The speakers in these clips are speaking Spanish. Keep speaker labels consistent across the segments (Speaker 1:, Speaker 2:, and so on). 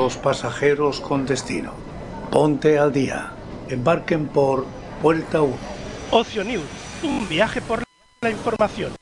Speaker 1: los pasajeros con destino. Ponte al día. Embarquen por Puerta 1.
Speaker 2: Ocio News, un viaje por la información.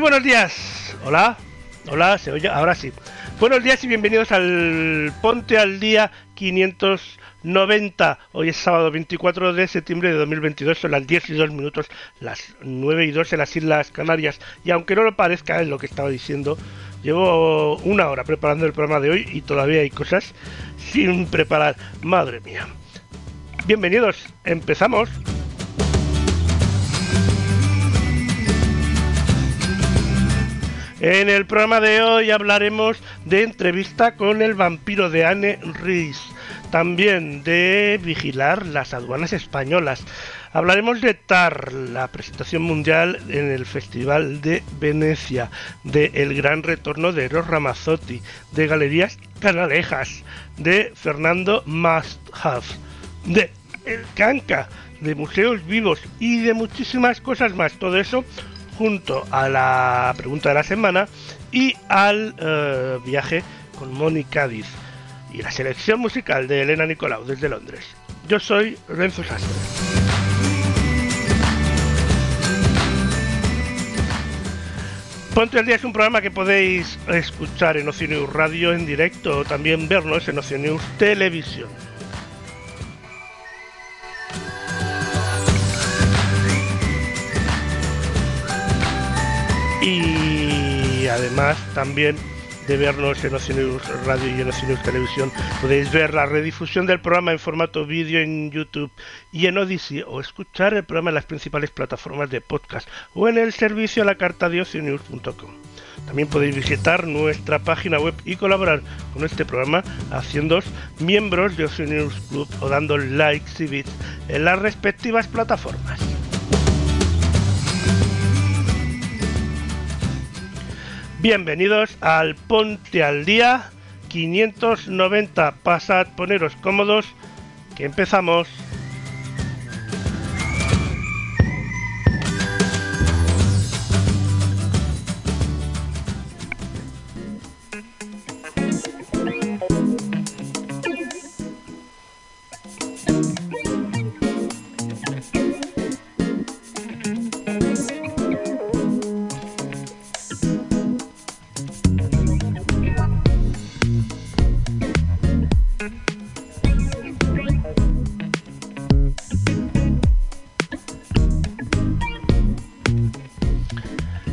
Speaker 2: Buenos días. Hola, hola, se oye, ahora sí. Buenos días y bienvenidos al Ponte al Día 590. Hoy es sábado 24 de septiembre de 2022, son las 10 y 2 minutos, las 9 y 2 en las Islas Canarias. Y aunque no lo parezca, es lo que estaba diciendo, llevo una hora preparando el programa de hoy y todavía hay cosas sin preparar. Madre mía. Bienvenidos, empezamos. En el programa de hoy hablaremos de entrevista con el vampiro de Anne Riis, también de vigilar las aduanas españolas. Hablaremos de TAR, la presentación mundial en el Festival de Venecia, de El Gran Retorno de Eros Ramazzotti, de Galerías Canalejas, de Fernando Masthav, de El Canca, de Museos Vivos y de muchísimas cosas más. Todo eso junto a la pregunta de la semana y al eh, viaje con Moni Cádiz y la selección musical de Elena Nicolau desde Londres. Yo soy Renzo Sastre. Ponte al Día es un programa que podéis escuchar en Oceanews Radio en directo o también vernos en Oceanews Televisión. Y además también de vernos en Oceanus Radio y en Oceanus Televisión, podéis ver la redifusión del programa en formato vídeo en YouTube y en Odyssey o escuchar el programa en las principales plataformas de podcast o en el servicio a la carta de oceanews.com. También podéis visitar nuestra página web y colaborar con este programa haciendo miembros de Oceanus Club o dando likes y bits en las respectivas plataformas. Bienvenidos al Ponte al Día 590. Pasad, poneros cómodos, que empezamos.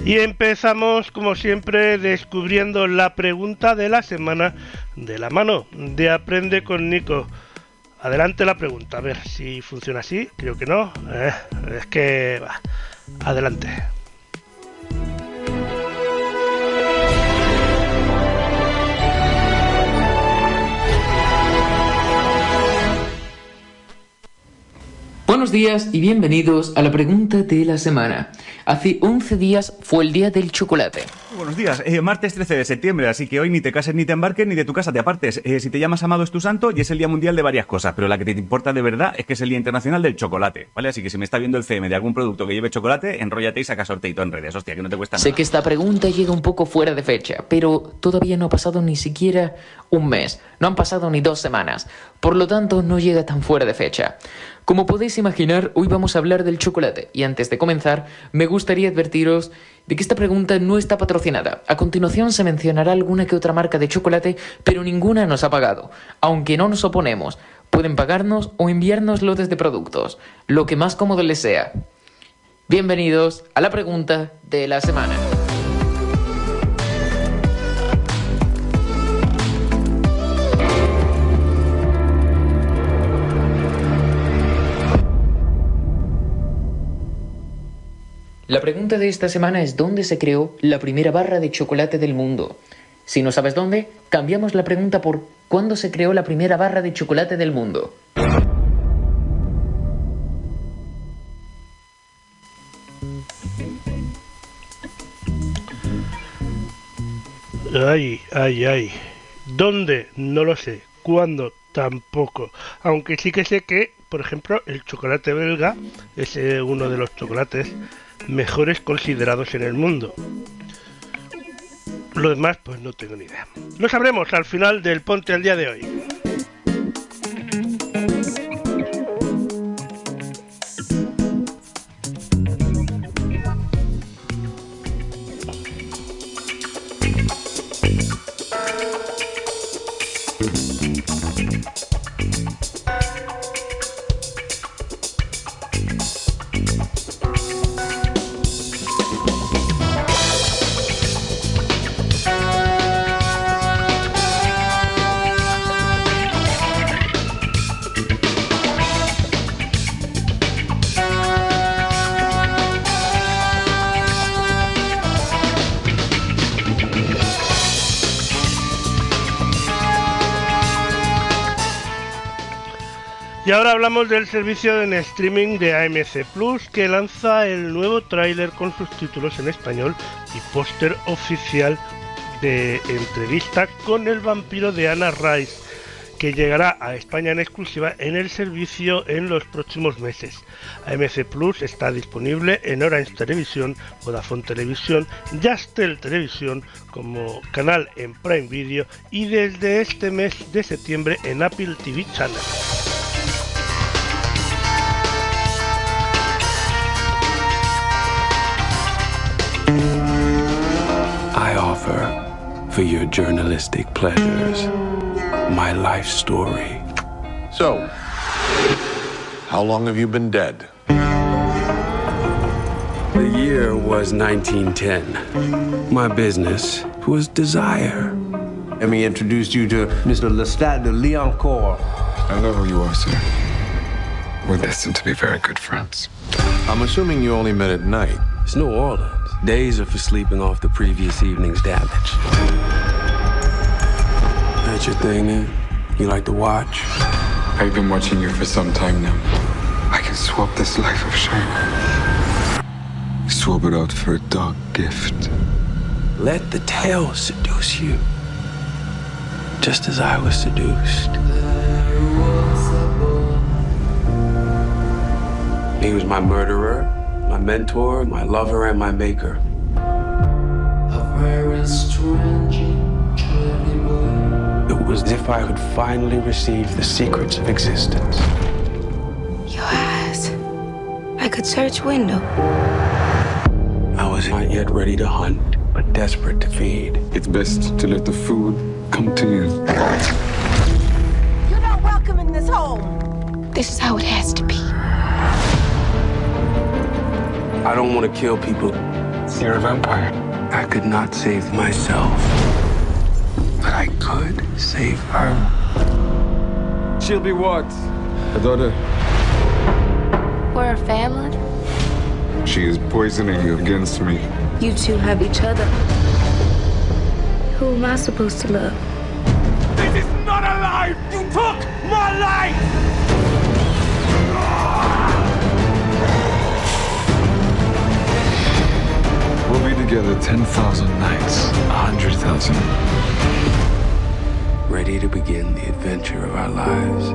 Speaker 2: Y empezamos, como siempre, descubriendo la pregunta de la semana de la mano de Aprende con Nico. Adelante la pregunta, a ver si funciona así, creo que no. Eh, es que... Va. Adelante.
Speaker 3: Buenos días y bienvenidos a la pregunta de la semana. Hace 11 días fue el día del chocolate.
Speaker 4: Buenos días, eh, martes 13 de septiembre, así que hoy ni te cases ni te embarques ni de tu casa te apartes. Eh, si te llamas Amado es tu santo y es el día mundial de varias cosas, pero la que te importa de verdad es que es el día internacional del chocolate, ¿vale? Así que si me está viendo el CM de algún producto que lleve chocolate, enróllate y saca sorteito en redes, hostia, que no te cuesta nada.
Speaker 3: Sé que esta pregunta llega un poco fuera de fecha, pero todavía no ha pasado ni siquiera un mes, no han pasado ni dos semanas, por lo tanto no llega tan fuera de fecha. Como podéis imaginar, hoy vamos a hablar del chocolate y antes de comenzar, me gustaría advertiros de que esta pregunta no está patrocinada. A continuación se mencionará alguna que otra marca de chocolate, pero ninguna nos ha pagado. Aunque no nos oponemos, pueden pagarnos o enviarnos lotes de productos, lo que más cómodo les sea. Bienvenidos a la pregunta de la semana. La pregunta de esta semana es ¿dónde se creó la primera barra de chocolate del mundo? Si no sabes dónde, cambiamos la pregunta por ¿cuándo se creó la primera barra de chocolate del mundo?
Speaker 2: Ay, ay, ay. ¿Dónde? No lo sé. ¿Cuándo? Tampoco. Aunque sí que sé que, por ejemplo, el chocolate belga es eh, uno de los chocolates mejores considerados en el mundo. Lo demás, pues no tengo ni idea. Lo sabremos al final del Ponte al día de hoy. Hablamos del servicio en streaming de AMC Plus que lanza el nuevo tráiler con sus títulos en español y póster oficial de entrevista con el vampiro de Anna Rice que llegará a España en exclusiva en el servicio en los próximos meses. AMC Plus está disponible en Orange Televisión, Vodafone Televisión, Yastel Televisión como canal en Prime Video y desde este mes de septiembre en Apple TV Channel.
Speaker 5: I for your journalistic pleasures, my life story.
Speaker 6: So, how long have you been dead?
Speaker 5: The year was 1910. My business was desire.
Speaker 7: Let me introduce you to Mr. Lestat de Leoncourt.
Speaker 8: I know who you are, sir. We're destined to be very good friends.
Speaker 6: I'm assuming you only met at night.
Speaker 5: It's New Orleans. Days are for sleeping off the previous evening's damage. That's your thing, then? You like to watch?
Speaker 8: I've been watching you for some time now. I can swap this life of shame. Swap it out for a dark gift.
Speaker 5: Let the tale seduce you. Just as I was seduced. He was my murderer, my mentor, my lover, and my maker. It was as if I could finally receive the secrets of existence.
Speaker 9: Your eyes. I could search window.
Speaker 5: I was not yet ready to hunt, but desperate to feed.
Speaker 8: It's best to let the food come to you.
Speaker 9: You're not welcome in this home. This is how it has to be.
Speaker 5: I don't want to kill people
Speaker 8: You're a vampire.
Speaker 7: I could not save myself, but I could save her.
Speaker 8: She'll be what? A daughter?
Speaker 9: We're a family.
Speaker 8: She is poisoning you against me.
Speaker 9: You two have each other. Who am I supposed to love?
Speaker 8: This is not a life! You took my life! Together 10,000 nights, 100,000.
Speaker 7: Ready to begin the adventure of our lives.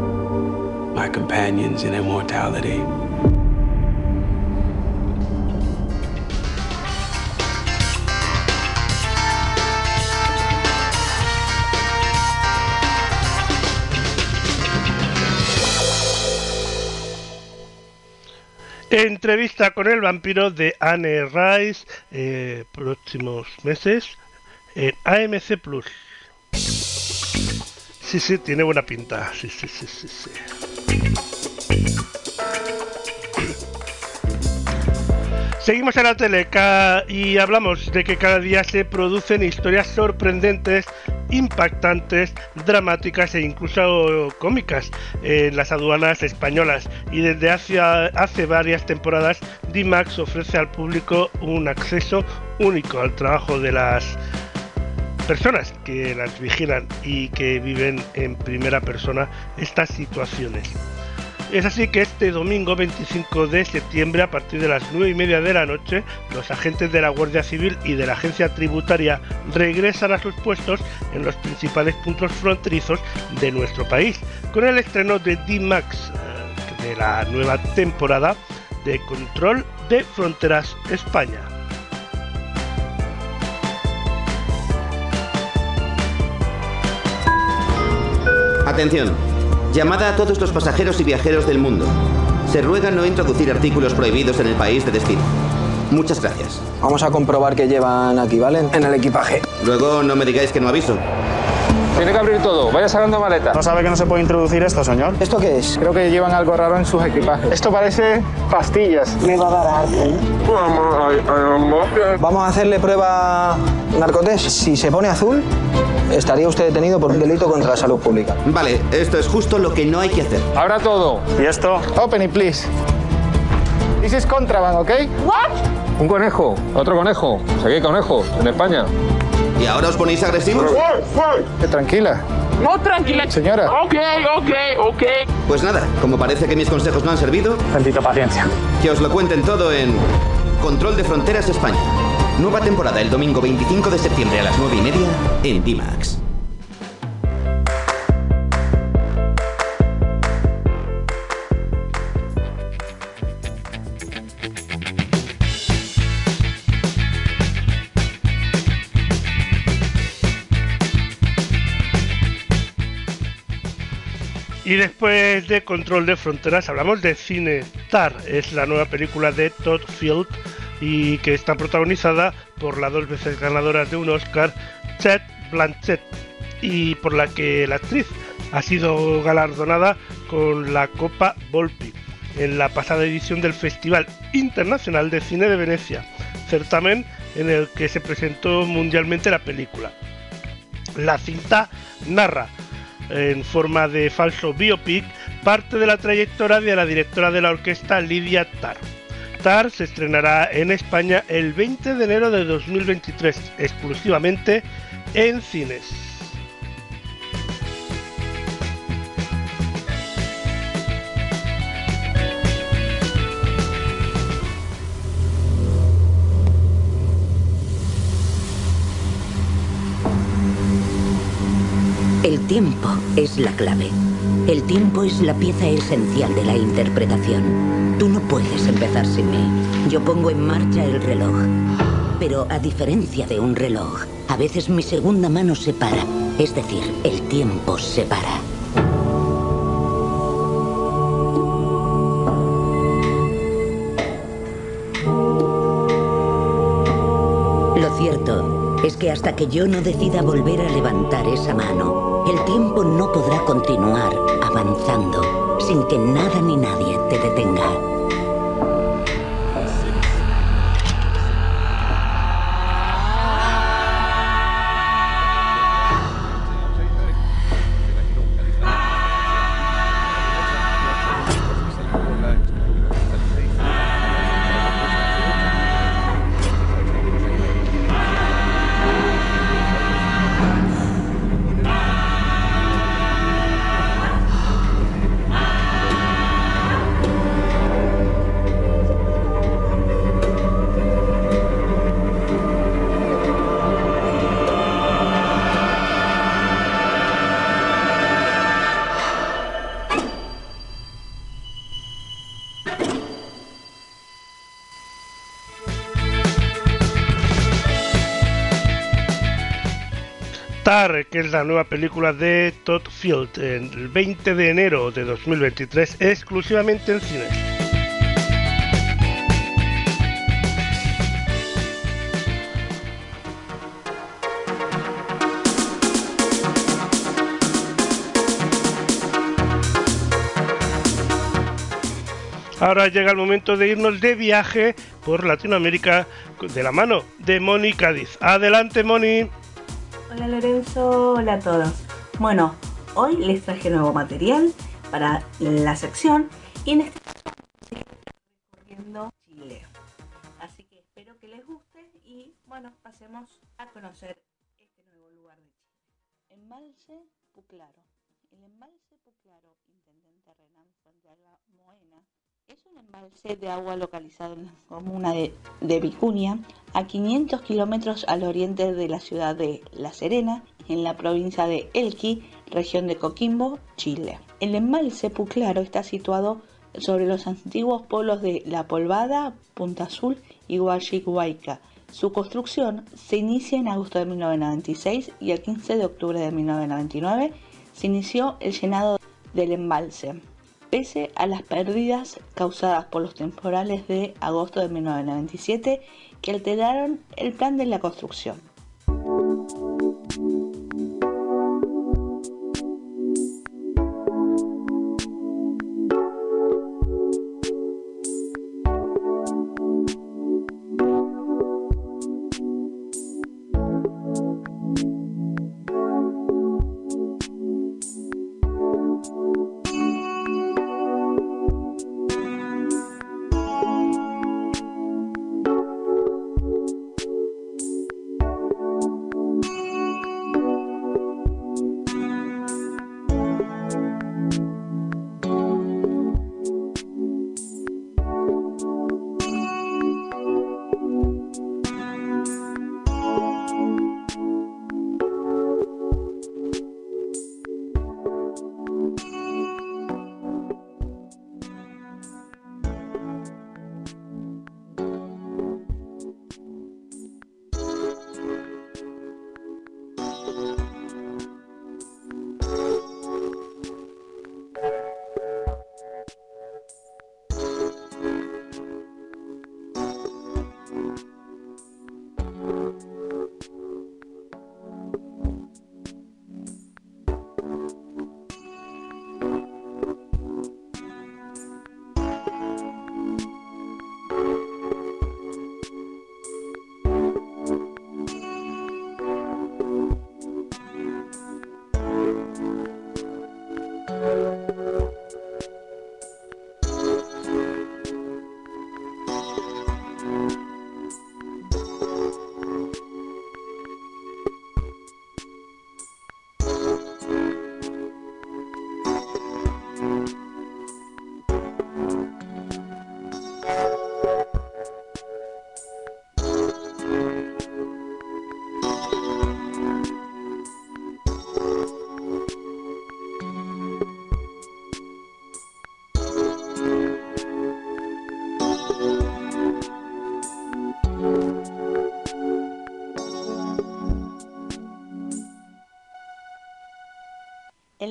Speaker 7: My companions in immortality.
Speaker 2: Entrevista con el vampiro de Anne Rice, eh, próximos meses, en AMC Plus. Sí, sí, tiene buena pinta. Sí, sí, sí, sí, sí. Seguimos en la tele y hablamos de que cada día se producen historias sorprendentes, impactantes, dramáticas e incluso cómicas en las aduanas españolas. Y desde hace, hace varias temporadas, D-Max ofrece al público un acceso único al trabajo de las personas que las vigilan y que viven en primera persona estas situaciones. Es así que este domingo 25 de septiembre, a partir de las 9 y media de la noche, los agentes de la Guardia Civil y de la Agencia Tributaria regresan a sus puestos en los principales puntos fronterizos de nuestro país, con el estreno de D-Max, eh, de la nueva temporada de Control de Fronteras España.
Speaker 10: Atención. Llamada a todos los pasajeros y viajeros del mundo. Se ruega no introducir artículos prohibidos en el país de destino. Muchas gracias.
Speaker 11: Vamos a comprobar que llevan aquí, ¿vale? En el equipaje.
Speaker 10: Luego no me digáis que no aviso.
Speaker 12: Tiene que abrir todo. Vaya sacando maleta.
Speaker 13: ¿No sabe que no se puede introducir esto, señor?
Speaker 11: ¿Esto qué es?
Speaker 13: Creo que llevan algo raro en sus equipajes. Esto parece pastillas.
Speaker 11: Me va a dar arte. Vamos a hacerle prueba narcotest. Si se pone azul, estaría usted detenido por un delito contra la salud pública.
Speaker 10: Vale, esto es justo lo que no hay que hacer.
Speaker 12: Abra todo.
Speaker 13: ¿Y esto? Open it, please. This is contraband, ¿ok?
Speaker 12: Un conejo. Otro conejo. Aquí hay conejos. En España.
Speaker 10: ¿Y ahora os ponéis agresivos?
Speaker 13: Eh, Tranquila.
Speaker 14: No, tranquila.
Speaker 13: Señora.
Speaker 14: Ok, ok, ok.
Speaker 10: Pues nada, como parece que mis consejos no han servido,
Speaker 13: Tantito paciencia.
Speaker 10: que os lo cuenten todo en Control de Fronteras España. Nueva temporada el domingo 25 de septiembre a las 9 y media en D-Max.
Speaker 2: Y después de Control de Fronteras hablamos de Cine Tar. Es la nueva película de Todd Field y que está protagonizada por la dos veces ganadora de un Oscar, Chet Blanchett, y por la que la actriz ha sido galardonada con la Copa Volpi en la pasada edición del Festival Internacional de Cine de Venecia, certamen en el que se presentó mundialmente la película. La cinta narra en forma de falso biopic parte de la trayectoria de la directora de la orquesta Lidia Tar. Tar se estrenará en España el 20 de enero de 2023 exclusivamente en cines.
Speaker 15: El tiempo es la clave. El tiempo es la pieza esencial de la interpretación. Tú no puedes empezar sin mí. Yo pongo en marcha el reloj. Pero a diferencia de un reloj, a veces mi segunda mano se para. Es decir, el tiempo se para. Lo cierto es que hasta que yo no decida volver a levantar esa mano, el tiempo no podrá continuar avanzando sin que nada ni nadie te detenga.
Speaker 2: Tar, que es la nueva película de Todd Field, el 20 de enero de 2023, exclusivamente en cines. Ahora llega el momento de irnos de viaje por Latinoamérica de la mano de Moni Cádiz. Adelante, Moni.
Speaker 16: Hola Lorenzo, hola a todos. Bueno, hoy les traje nuevo material para la sección y en este caso recorriendo Chile. Así que espero que les guste y bueno, pasemos a conocer este nuevo lugar de Chile. Embalse Puclaro. El embalse Puclaro, Intendente Renan Fuentealba Moena, es un embalse de agua localizado en la comuna de, Vicuña, a 500 kilómetros al oriente de la ciudad de La Serena, en la provincia de Elqui, región de Coquimbo, Chile. El embalse Puclaro está situado sobre los antiguos pueblos de La Polvada, Punta Azul y Huachihuayca. Su construcción se inicia en agosto de 1996 y el 15 de octubre de 1999 se inició el llenado del embalse pese a las pérdidas causadas por los temporales de agosto de 1997 que alteraron el plan de la construcción.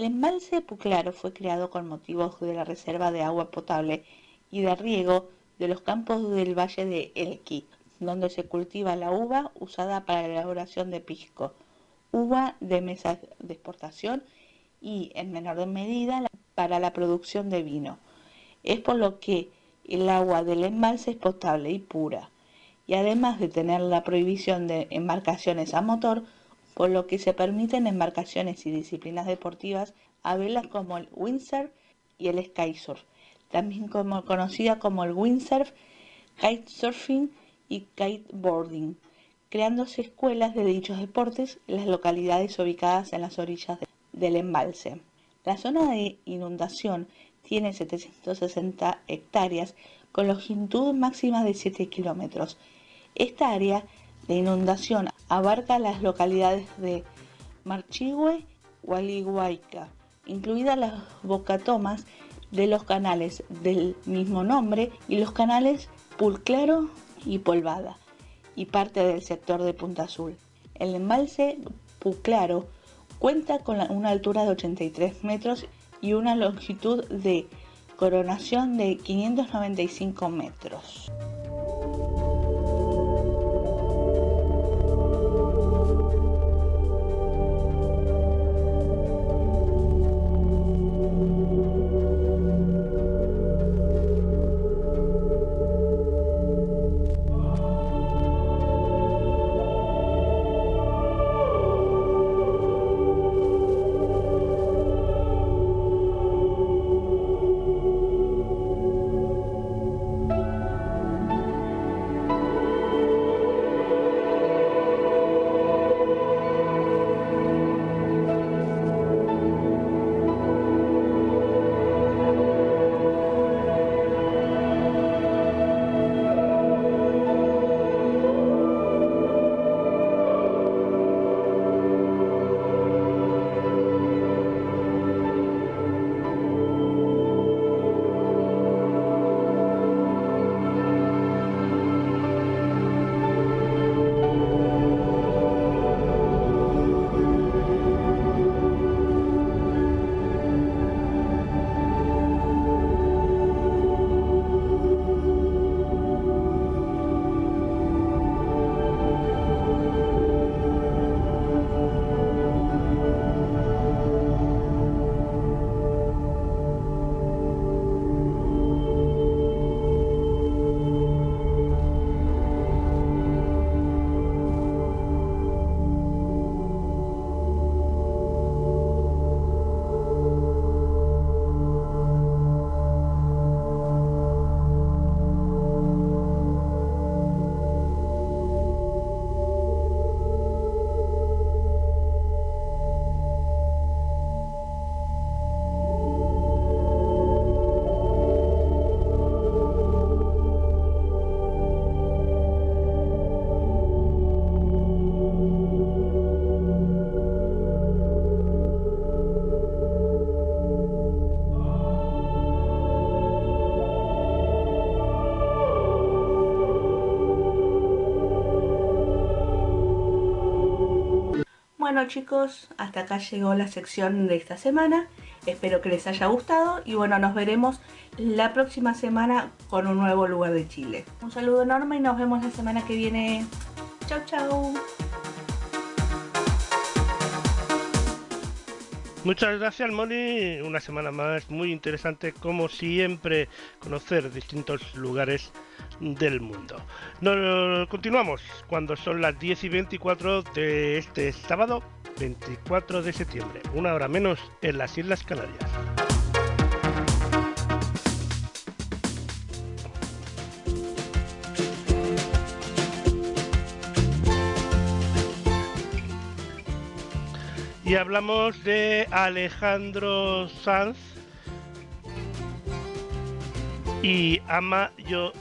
Speaker 16: El embalse Puclaro fue creado con motivos de la reserva de agua potable y de riego de los campos del valle de Elqui, donde se cultiva la uva usada para la elaboración de pisco, uva de mesa de exportación y, en menor medida, para la producción de vino. Es por lo que el agua del embalse es potable y pura, y además de tener la prohibición de embarcaciones a motor, por lo que se permiten embarcaciones y disciplinas deportivas a velas como el windsurf y el skysurf, también como, conocida como el windsurf, kitesurfing y kiteboarding, creándose escuelas de dichos deportes en las localidades ubicadas en las orillas del embalse. La zona de inundación tiene 760 hectáreas con longitud máxima de 7 kilómetros. Esta área de inundación abarca las localidades de Marchihue, Hualihuayca, incluidas las bocatomas de los canales del mismo nombre y los canales Pulclaro y Polvada, y parte del sector de Punta Azul. El embalse Puclaro cuenta con una altura de 83 metros y una longitud de coronación de 595 metros. Bueno chicos, hasta acá llegó la sección de esta semana. Espero que les haya gustado y bueno, nos veremos la próxima semana con un nuevo lugar de Chile. Un saludo enorme y nos vemos la semana que viene. Chau chau.
Speaker 2: Muchas gracias Moni, una semana más muy interesante como siempre conocer distintos lugares del mundo. Nos, continuamos cuando son las 10 y 24 de este sábado 24 de septiembre, una hora menos en las Islas Canarias. Y hablamos de Alejandro Sanz y Ama Yo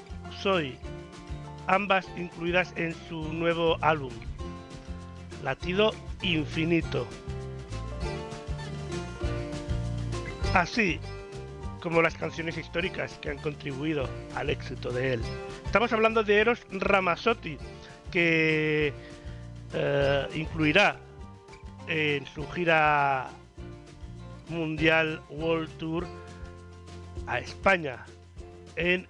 Speaker 2: Soy, ambas incluidas en su nuevo álbum, Latido Infinito. Así como las canciones históricas que han contribuido al éxito de él. Estamos hablando de Eros Ramazzotti, que eh, incluirá en su gira mundial World Tour a España en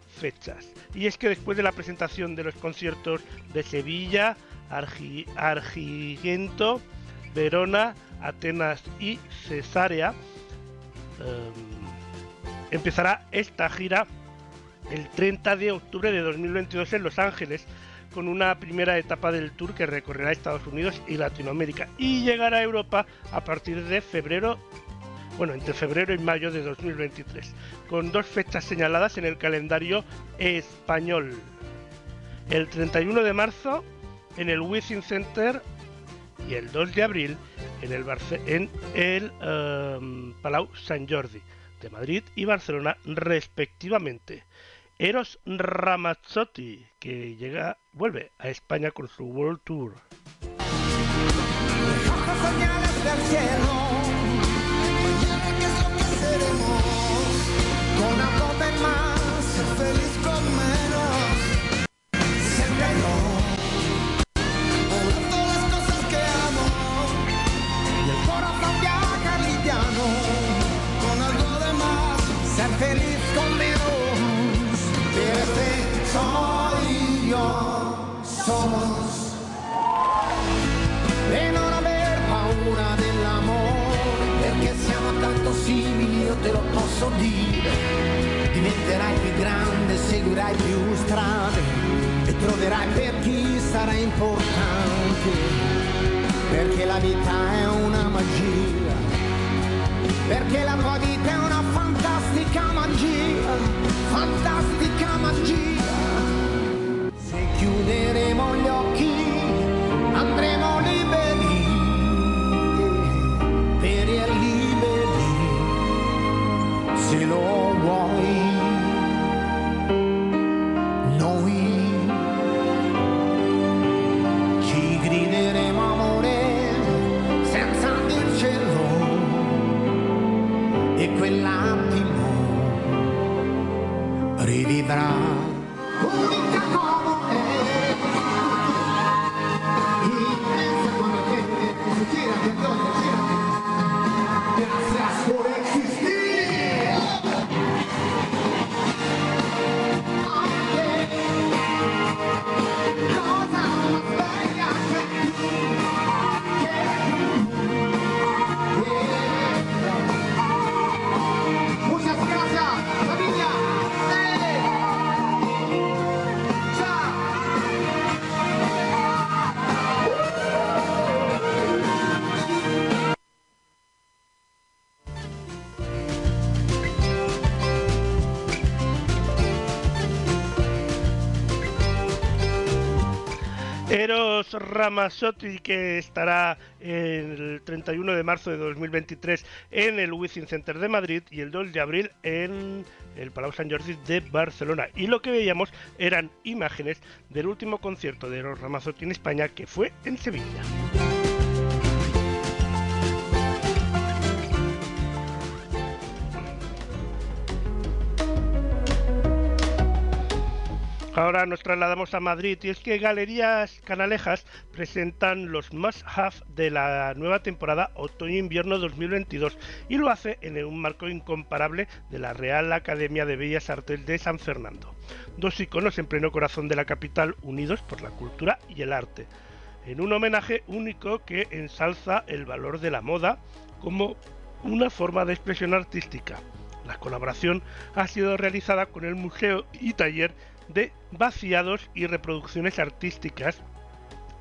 Speaker 2: Y es que después de la presentación de los conciertos de Sevilla, Argento, Verona, Atenas y Cesarea, em, empezará esta gira el 30 de octubre de 2022 en Los Ángeles con una primera etapa del tour que recorrerá Estados Unidos y Latinoamérica y llegará a Europa a partir de febrero, bueno, entre febrero y mayo de 2023, con dos fechas señaladas en el calendario español. El 31 de marzo en el Wizzing Center y el 2 de abril en el, um, Palau Sant Jordi de Madrid y Barcelona respectivamente. Eros Ramazzotti, que llega, vuelve a España con su World Tour.
Speaker 17: Io te lo posso dire. Diventerai più grande, seguirai più strade e troverai per chi sarà importante, perché la vita è una magia, perché la tua vita è una fantastica
Speaker 2: Eros Ramazzotti que estará el 31 de marzo de 2023 en el Wizzing Center de Madrid y el 2 de abril en el Palau Sant Jordi de Barcelona. Y lo que veíamos eran imágenes del último concierto de Eros Ramazzotti en España que fue en Sevilla. Ahora nos trasladamos a Madrid y es que Galerías Canalejas presentan los must have de la nueva temporada otoño-invierno 2022 y lo hace en un marco incomparable de la Real Academia de Bellas Artes de San Fernando. Dos iconos en pleno corazón de la capital unidos por la cultura y el arte, en un homenaje único que ensalza el valor de la moda como una forma de expresión artística. La colaboración ha sido realizada con el Museo y Taller de Vaciados y Reproducciones Artísticas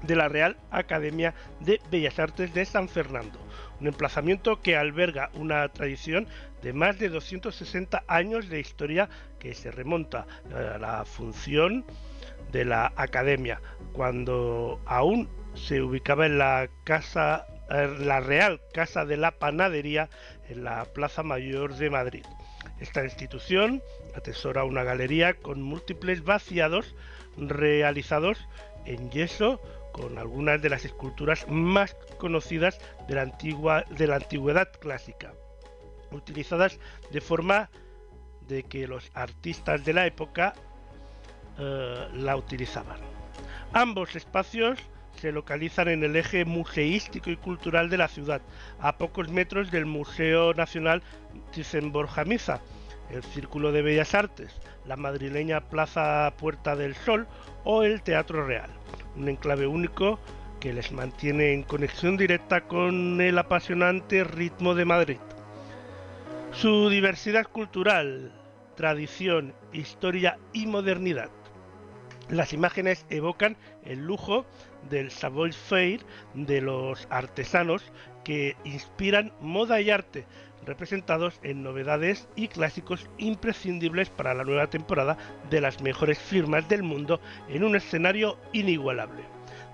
Speaker 2: de la Real Academia de Bellas Artes de San Fernando, un emplazamiento que alberga una tradición de más de 260 años de historia que se remonta a la función de la Academia, cuando aún se ubicaba en la casa la Real Casa de la Panadería en la Plaza Mayor de Madrid. Esta institución atesora una galería con múltiples vaciados realizados en yeso con algunas de las esculturas más conocidas de la, antigua, de la antigüedad clásica, utilizadas de forma de que los artistas de la época eh, la utilizaban. Ambos espacios se localizan en el eje museístico y cultural de la ciudad, a pocos metros del Museo Nacional Thyssen-Borja-Misa, el Círculo de Bellas Artes, la madrileña Plaza Puerta del Sol o el Teatro Real, un enclave único que les mantiene en conexión directa con el apasionante ritmo de Madrid. Su diversidad cultural, tradición, historia y modernidad las imágenes evocan el lujo del savoir-faire de los artesanos que inspiran moda y arte, representados en novedades y clásicos imprescindibles para la nueva temporada de las mejores firmas del mundo en un escenario inigualable.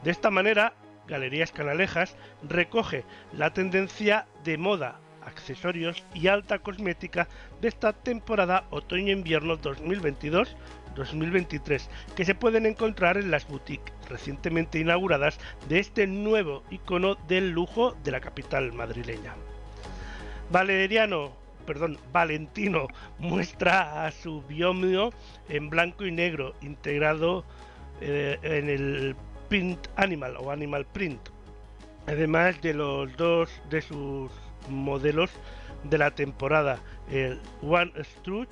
Speaker 2: De esta manera, Galerías Canalejas recoge la tendencia de moda, accesorios y alta cosmética de esta temporada otoño-invierno 2022-2023 que se pueden encontrar en las boutiques recientemente inauguradas de este nuevo icono del lujo de la capital madrileña. Valeriano, perdón, Valentino muestra a su biomio en blanco y negro integrado eh, en el print animal o animal print además de los dos de sus modelos de la temporada, el One Strut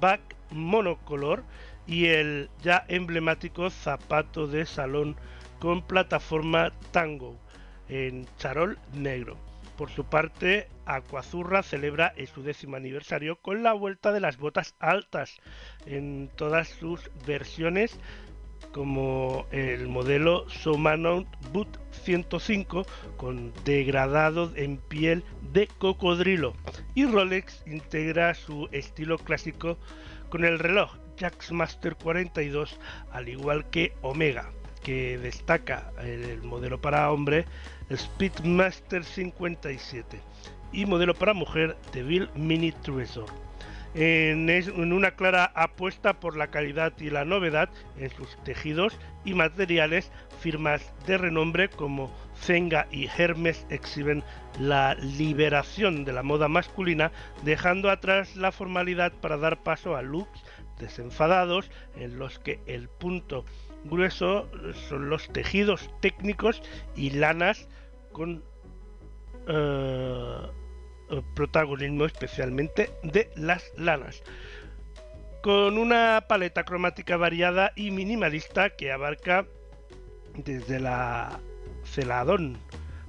Speaker 2: Back monocolor y el ya emblemático zapato de salón con plataforma Tango en charol negro. Por su parte, Aquazurra celebra su décimo aniversario con la vuelta de las botas altas en todas sus versiones como el modelo Somanon Boot 105 con degradado en piel de cocodrilo y Rolex integra su estilo clásico con el reloj Jacksmaster 42 al igual que Omega que destaca el modelo para hombre Speedmaster 57 y modelo para mujer Deville Mini Treasure. En, una clara apuesta por la calidad y la novedad en sus tejidos y materiales, firmas de renombre como Zenga y Hermes exhiben la liberación de la moda masculina, dejando atrás la formalidad para dar paso a looks desenfadados en los que el punto grueso son los tejidos técnicos y lanas con eh, protagonismo especialmente de las lanas. Con una paleta cromática variada y minimalista que abarca desde la celadón,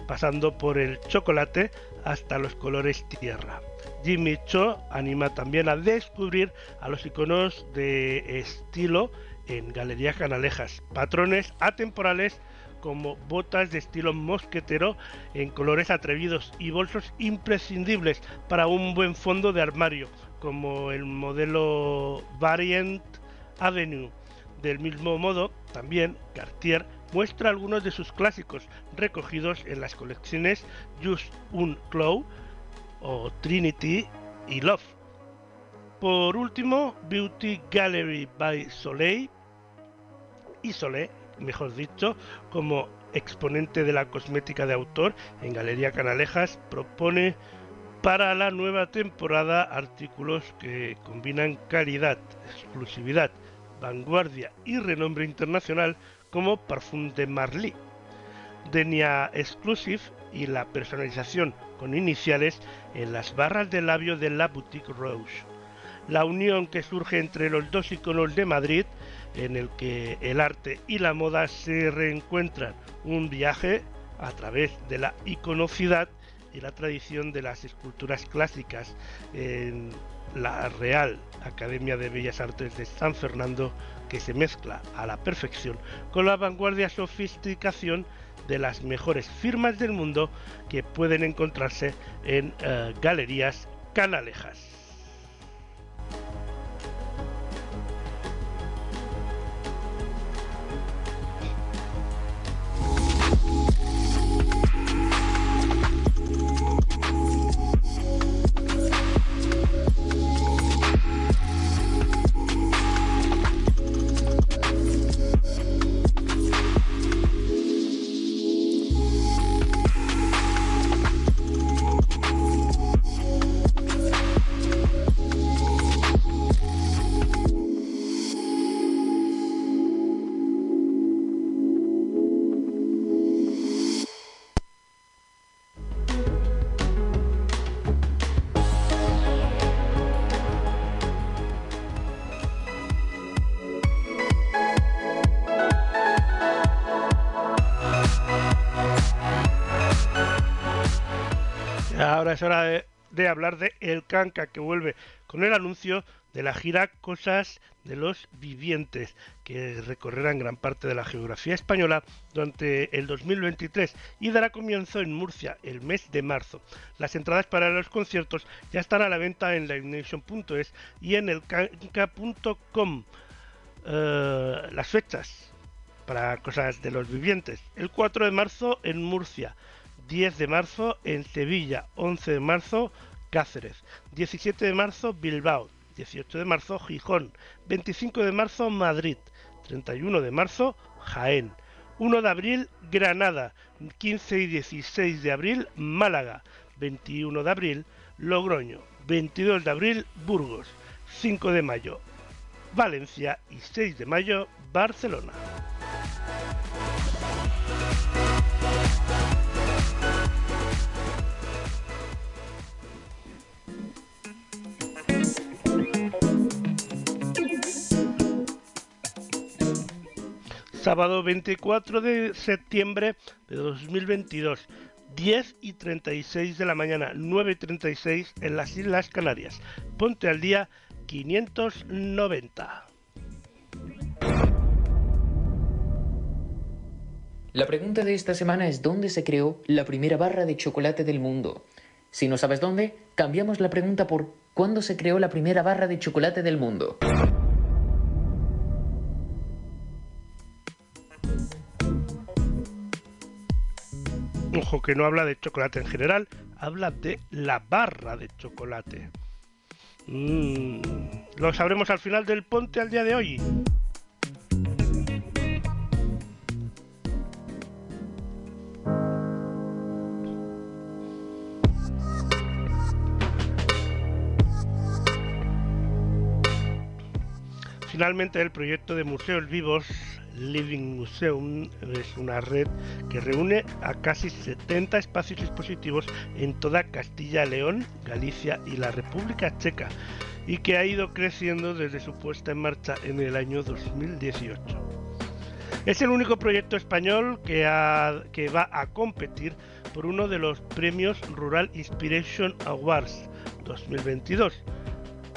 Speaker 2: pasando por el chocolate hasta los colores tierra. Jimmy Cho anima también a descubrir a los iconos de estilo en galerías canalejas, patrones atemporales como botas de estilo mosquetero en colores atrevidos y bolsos imprescindibles para un buen fondo de armario, como el modelo Variant Avenue. Del mismo modo, también Cartier muestra algunos de sus clásicos recogidos en las colecciones Just Un Claw o Trinity y Love. Por último, Beauty Gallery by Soleil y Soleil mejor dicho, como exponente de la cosmética de autor en Galería Canalejas, propone para la nueva temporada artículos que combinan calidad, exclusividad, vanguardia y renombre internacional como Parfum de Marly, Denia Exclusive y la personalización con iniciales en las barras de labio de la boutique Rose. La unión que surge entre los dos iconos de Madrid en el que el arte y la moda se reencuentran, un viaje a través de la iconocidad y la tradición de las esculturas clásicas la Real Academia de Bellas Artes de San Fernando que se mezcla a la perfección con la vanguardia sofisticación de las mejores firmas del mundo que pueden encontrarse en eh, galerías canalejas. Es hora de, hablar de El Canca, que vuelve con el anuncio de la gira Cosas de los Vivientes, que recorrerán gran parte de la geografía española durante el 2023 y dará comienzo en Murcia el mes de marzo. Las entradas para los conciertos ya están a la venta en livenation.es y en elcanca.com. Eh, las fechas para Cosas de los Vivientes. El 4 de marzo en Murcia. 10 de marzo en Sevilla, 11 de marzo Cáceres, 17 de marzo Bilbao, 18 de marzo Gijón, 25 de marzo Madrid, 31 de marzo Jaén, 1 de abril Granada, 15 y 16 de abril Málaga, 21 de abril Logroño, 22 de abril Burgos, 5 de mayo Valencia. y 6 de mayo Barcelona. Sábado 24 de septiembre de 2022. 10 y 36 de la mañana, 9 y 36 en las Islas Canarias. Ponte al día 590.
Speaker 3: La pregunta de esta semana es ¿dónde se creó la primera barra de chocolate del mundo? Si no sabes dónde, cambiamos la pregunta por ¿cuándo se creó la primera barra de chocolate del mundo?
Speaker 2: Ojo que no habla de chocolate en general, habla de la barra de chocolate. Mm, lo sabremos al final del ponte al día de hoy. Finalmente, el proyecto de museos vivos Living Museum es una red que reúne a casi 70 espacios expositivos en toda Castilla-León, Galicia y la República Checa y que ha ido creciendo desde su puesta en marcha en el año 2018. Es el único proyecto español que, que va a competir por uno de los premios Rural Inspiration Awards 2022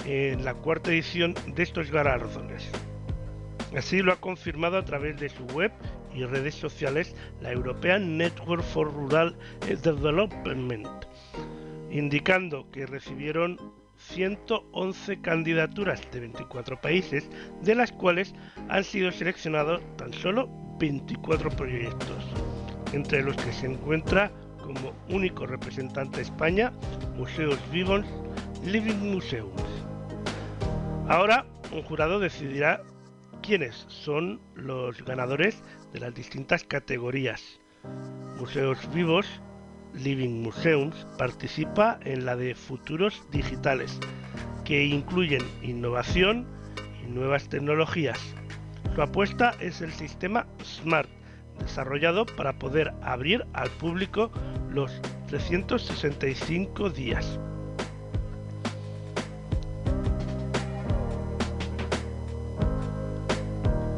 Speaker 2: en la cuarta edición de estos galardones. Así lo ha confirmado a través de su web y redes sociales la European Network for Rural Development, indicando que recibieron 111 candidaturas de 24 países, de las cuales han sido seleccionados tan solo 24 proyectos, entre los que se encuentra como único representante de España Museos Vivos Living Museums. Ahora, un jurado decidirá quiénes son los ganadores de las distintas categorías. Museos Vivos, Living Museums, participa en la de Futuros Digitales, que incluyen innovación y nuevas tecnologías. Su apuesta es el sistema SMART, desarrollado para poder abrir al público los 365 días.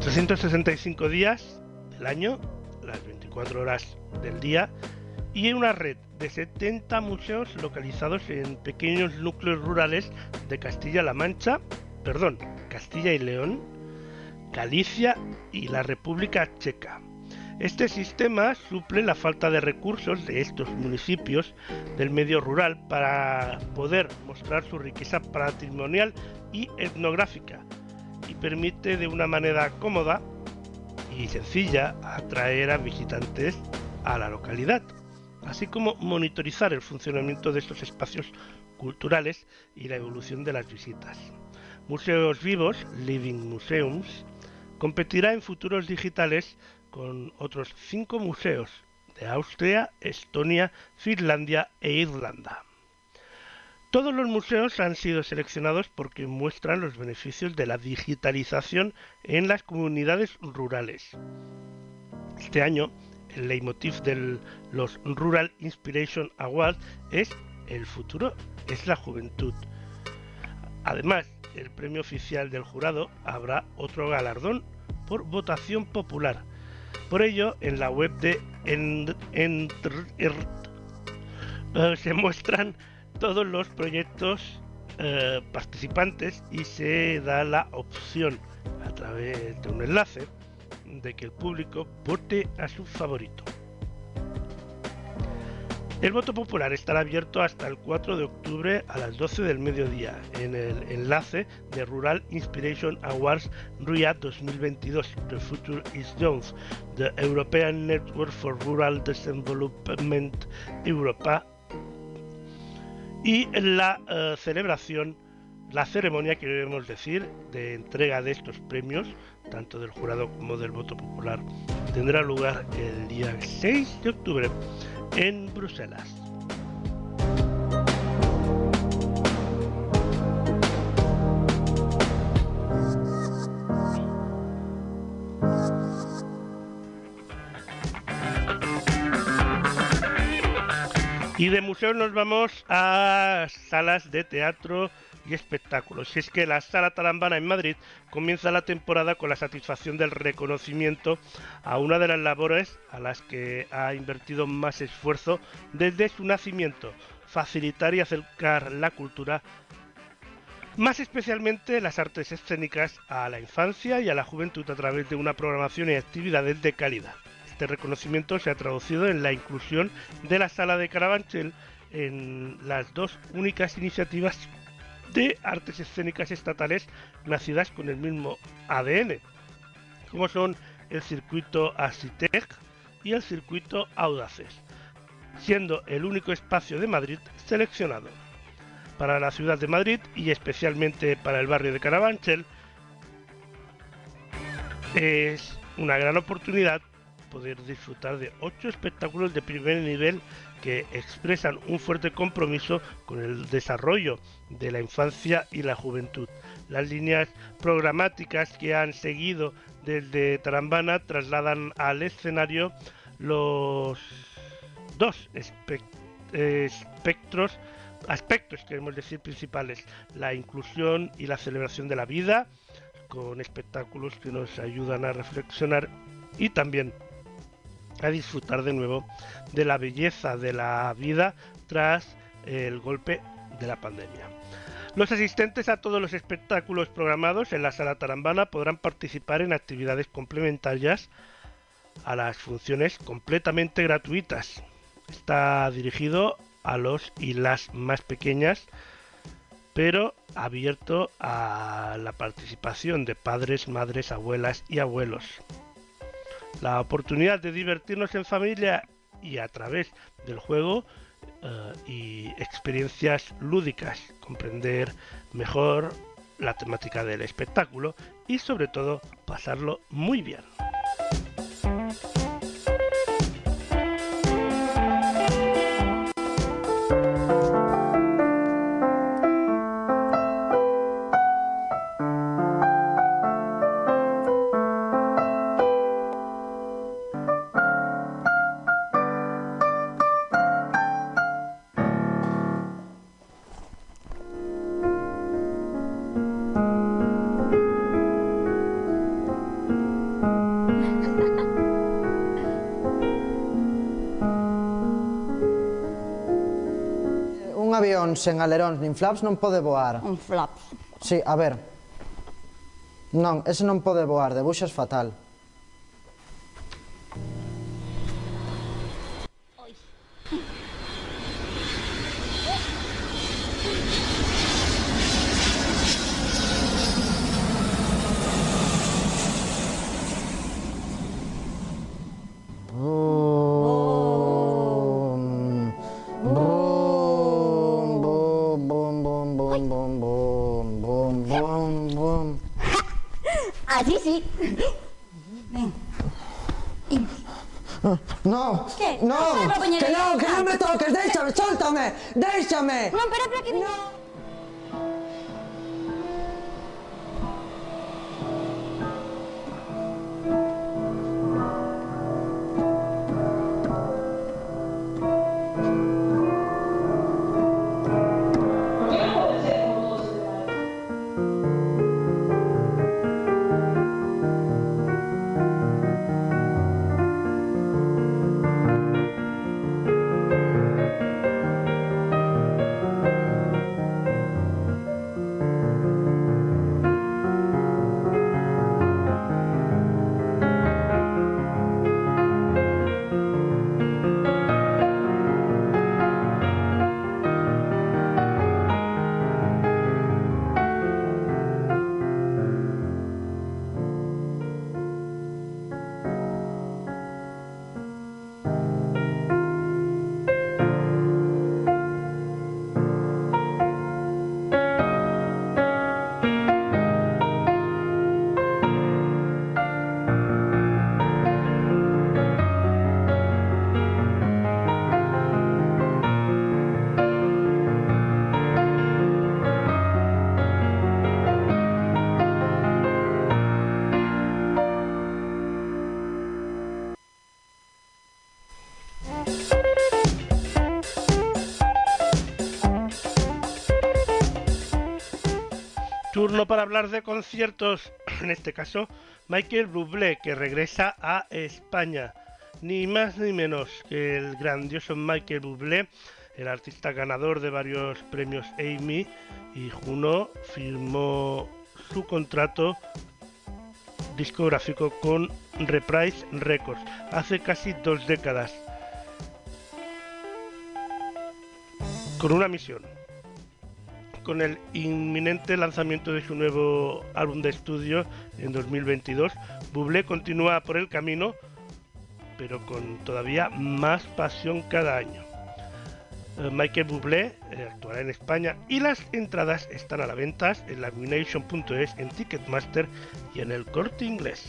Speaker 2: 365 días del año, las 24 horas del día, y una red de 70 museos localizados en pequeños núcleos rurales de Castilla-La Mancha, perdón, Castilla y León, Galicia y la República Checa. Este sistema suple la falta de recursos de estos municipios del medio rural para poder mostrar su riqueza patrimonial y etnográfica, y permite de una manera cómoda y sencilla atraer a visitantes a la localidad, así como monitorizar el funcionamiento de estos espacios culturales y la evolución de las visitas. Museos Vivos, Living Museums, competirá en futuros digitales con otros cinco museos de Austria, Estonia, Finlandia e Irlanda. Todos los museos han sido seleccionados porque muestran los beneficios de la digitalización en las comunidades rurales. Este año, el leitmotiv de los Rural Inspiration Awards es El futuro es la juventud. Además, el premio oficial del jurado habrá otro galardón por votación popular. Por ello, en la web de eh, se muestran todos los proyectos eh, participantes y se da la opción a través de un enlace de que el público vote a su favorito. El voto popular estará abierto hasta el 4 de octubre a las 12 del mediodía en el enlace de Rural Inspiration Awards RIA 2022 The Future is Young, The European Network for Rural Development Europa y la eh, celebración, la ceremonia, queremos decir, de entrega de estos premios, tanto del jurado como del voto popular, tendrá lugar el día 6 de octubre en Bruselas. Y de museo nos vamos a salas de teatro y espectáculos. Y es que la Sala Tarambana en Madrid comienza la temporada con la satisfacción del reconocimiento a una de las labores a las que ha invertido más esfuerzo desde su nacimiento, facilitar y acercar la cultura más especialmente las artes escénicas a la infancia y a la juventud a través de una programación y actividades de calidad. Este reconocimiento se ha traducido en la inclusión de la sala de Carabanchel en las dos únicas iniciativas de artes escénicas estatales nacidas con el mismo ADN, como son el circuito Asitec y el circuito Audaces, siendo el único espacio de Madrid seleccionado. Para la ciudad de Madrid y especialmente para el barrio de Carabanchel, es una gran oportunidad poder disfrutar de ocho espectáculos de primer nivel que expresan un fuerte compromiso con el desarrollo de la infancia y la juventud. Las líneas programáticas que han seguido desde Tarambana trasladan al escenario los dos espectros aspectos, queremos decir, principales, la inclusión y la celebración de la vida, con espectáculos que nos ayudan a reflexionar y también a disfrutar de nuevo de la belleza de la vida tras el golpe de la pandemia. Los asistentes a todos los espectáculos programados en la sala Tarambana podrán participar en actividades complementarias a las funciones completamente gratuitas. Está dirigido a los y las más pequeñas, pero abierto a la participación de padres, madres, abuelas y abuelos. La oportunidad de divertirnos en familia y a través del juego eh, y experiencias lúdicas, comprender mejor la temática del espectáculo y sobre todo pasarlo muy bien.
Speaker 18: sen aleróns nin flaps non pode voar.
Speaker 19: Un flaps.
Speaker 18: Sí, a ver. Non, ese non pode voar, debuxas fatal.
Speaker 2: Turno para hablar de conciertos, en este caso Michael Bublé, que regresa a España. Ni más ni menos que el grandioso Michael Bublé, el artista ganador de varios premios Amy y Juno, firmó su contrato discográfico con Reprise Records hace casi dos décadas. Con una misión. Con el inminente lanzamiento de su nuevo álbum de estudio en 2022, Bublé continúa por el camino, pero con todavía más pasión cada año. Eh, Michael Bublé eh, actuará en España y las entradas están a la venta en lamination.es, en Ticketmaster y en el corte inglés.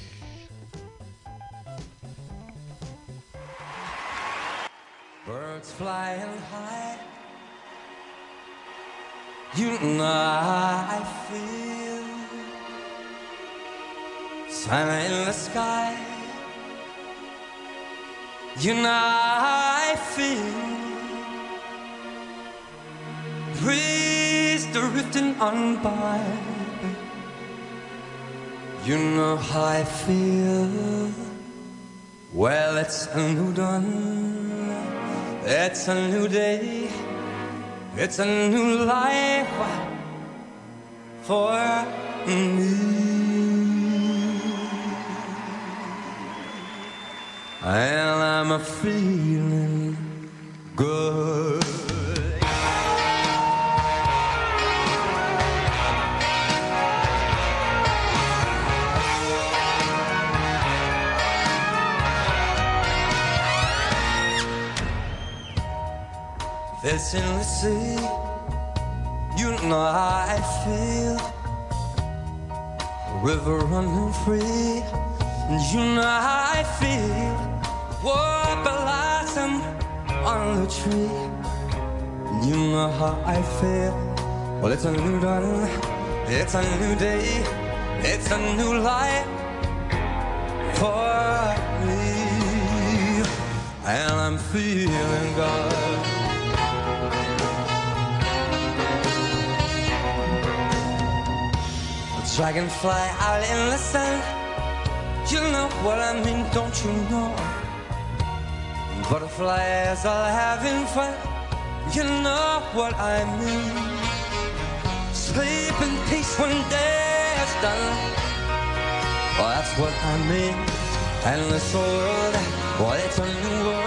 Speaker 20: You know I feel sun in the sky. You know I feel breeze drifting on by. You know how I feel. Well, it's a new dawn. It's a new day. It's a new life for me. And I'm a feeling The sea, you know how I feel. River running free, and you know how I feel. What blossom on the tree, and you know how I feel. Well, it's a new dawn, it's a new day, it's a new life for me, and I'm feeling good. Dragonfly out in the sun. You know what I mean, don't you know? Butterflies all having fun. You know what I mean. Sleep in peace when day is done. Well, that's what I mean. And this world, well, it's a new world,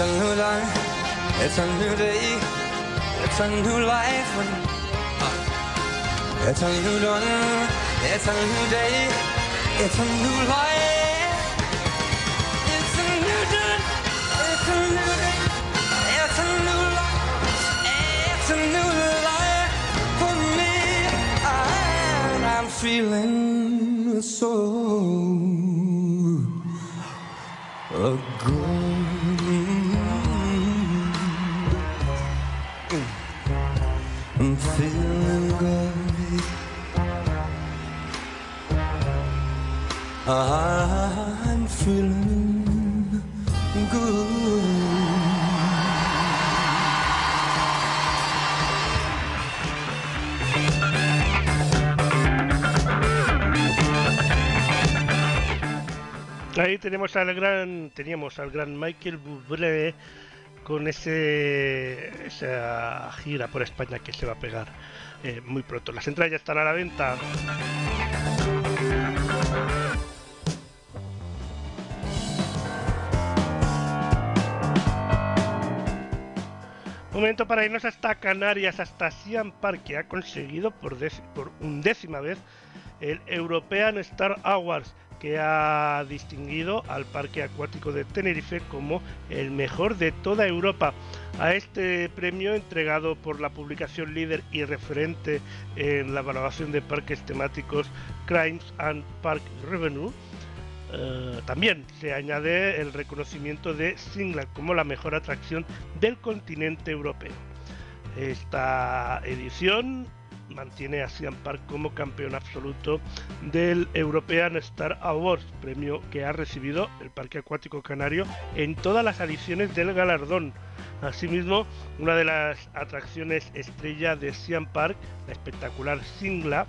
Speaker 20: It's a new life. uh, It's a new dawn, it's a new day, it's a new life. It's a new dawn, it's a new day, it's a new life, for me. I'm feeling so
Speaker 2: Ahí tenemos al gran, teníamos al gran Michael Bublé con ese, esa gira por España que se va a pegar eh, muy pronto. Las entradas ya están a la venta. Momento para irnos hasta Canarias, hasta Siam Park, que ha conseguido por, por undécima vez el European Star Awards, que ha distinguido al Parque Acuático de Tenerife como el mejor de toda Europa. A este premio, entregado por la publicación líder y referente en la valoración de parques temáticos Crimes and Park Revenue, eh, también se añade el reconocimiento de Singla como la mejor atracción del continente europeo. Esta edición mantiene a Siam Park como campeón absoluto del European Star Awards, premio que ha recibido el Parque Acuático Canario en todas las ediciones del galardón. Asimismo, una de las atracciones estrella de Siam Park, la espectacular Singla,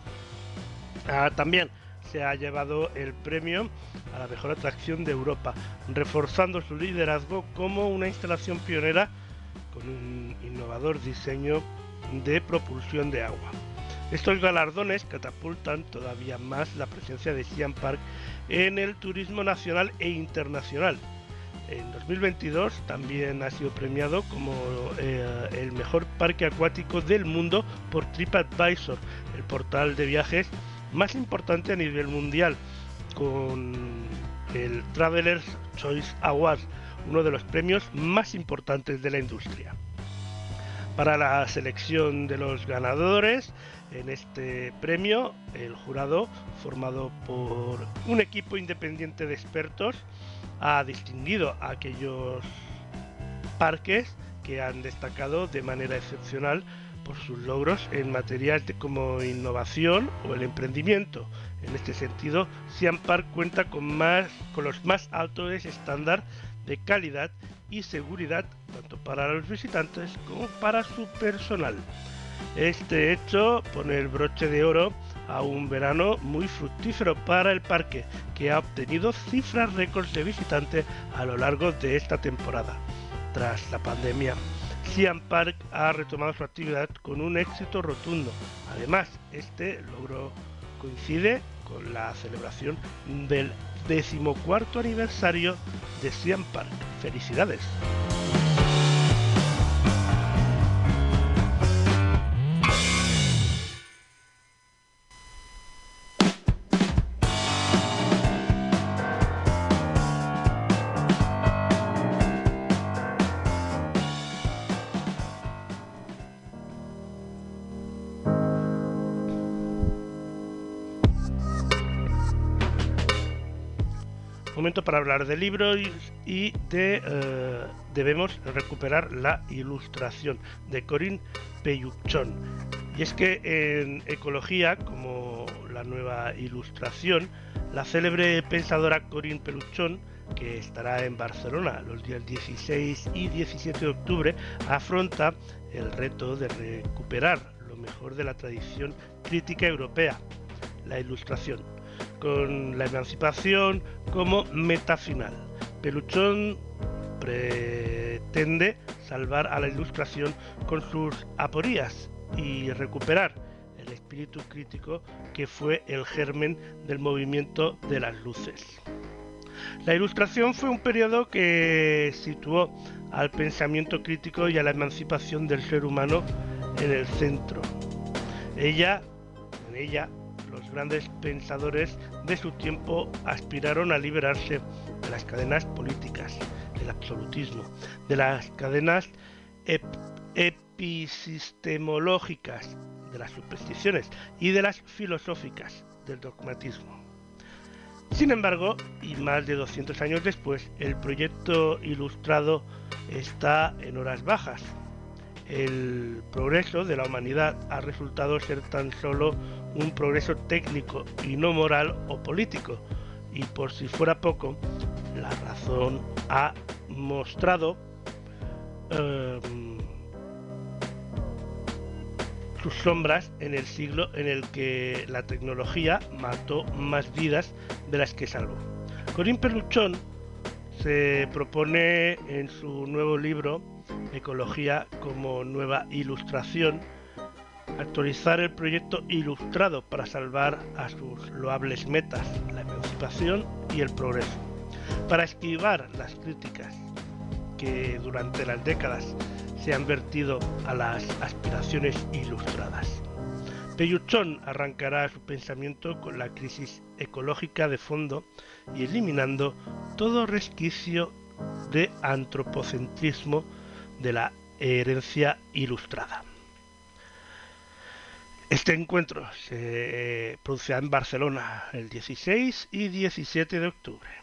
Speaker 2: ah, también se ha llevado el premio a la mejor atracción de Europa, reforzando su liderazgo como una instalación pionera con un innovador diseño de propulsión de agua. Estos galardones catapultan todavía más la presencia de Siam Park en el turismo nacional e internacional. En 2022 también ha sido premiado como eh, el mejor parque acuático del mundo por TripAdvisor, el portal de viajes más importante a nivel mundial, con el Travelers Choice Award, uno de los premios más importantes de la industria. Para la selección de los ganadores en este premio, el jurado, formado por un equipo independiente de expertos, ha distinguido a aquellos parques que han destacado de manera excepcional por sus logros en materias de como innovación o el emprendimiento. En este sentido, Siam Park cuenta con, más, con los más altos estándares de calidad y seguridad tanto para los visitantes como para su personal. Este hecho pone el broche de oro a un verano muy fructífero para el parque, que ha obtenido cifras récords de visitantes a lo largo de esta temporada. Tras la pandemia, Siam Park ha retomado su actividad con un éxito rotundo. Además, este logro coincide con la celebración del decimocuarto aniversario de Siam Park. ¡Felicidades! Para hablar de libros y de eh, debemos recuperar la ilustración de Corinne Peyuchon. Y es que en ecología, como la nueva ilustración, la célebre pensadora Corinne Peluchón, que estará en Barcelona los días 16 y 17 de octubre, afronta el reto de recuperar lo mejor de la tradición crítica europea, la ilustración con la emancipación como meta final. Peluchón pretende salvar a la ilustración con sus aporías y recuperar el espíritu crítico que fue el germen del movimiento de las luces. La ilustración fue un periodo que situó al pensamiento crítico y a la emancipación del ser humano en el centro. Ella, en ella, los grandes pensadores de su tiempo aspiraron a liberarse de las cadenas políticas, del absolutismo, de las cadenas episistemológicas, de las supersticiones y de las filosóficas, del dogmatismo. Sin embargo, y más de 200 años después, el proyecto ilustrado está en horas bajas. El progreso de la humanidad ha resultado ser tan solo un progreso técnico y no moral o político. Y por si fuera poco, la razón ha mostrado em, sus sombras en el siglo en el que la tecnología mató más vidas de las que salvó. Corín Peluchón se propone en su nuevo libro Ecología como nueva ilustración actualizar el proyecto ilustrado para salvar a sus loables metas, la emancipación y el progreso, para esquivar las críticas que durante las décadas se han vertido a las aspiraciones ilustradas. Peyuchón arrancará su pensamiento con la crisis ecológica de fondo y eliminando todo resquicio de antropocentrismo de la herencia ilustrada. Este encuentro se producirá en Barcelona el 16 y 17 de octubre.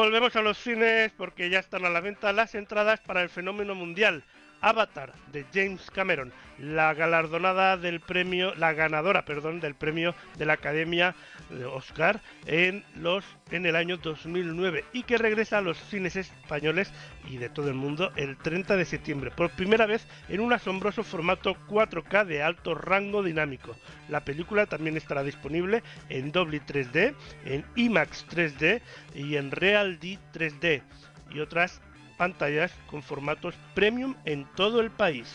Speaker 2: Volvemos a los cines porque ya están a la venta las entradas para el fenómeno mundial Avatar de James Cameron, la galardonada del premio, la ganadora, perdón, del premio de la Academia de Oscar en los en el año 2009 y que regresa a los cines españoles y de todo el mundo el 30 de septiembre, por primera vez en un asombroso formato 4K de alto rango dinámico. La película también estará disponible en Dolby 3D, en IMAX 3D y en Real D 3D y otras pantallas con formatos premium en todo el país.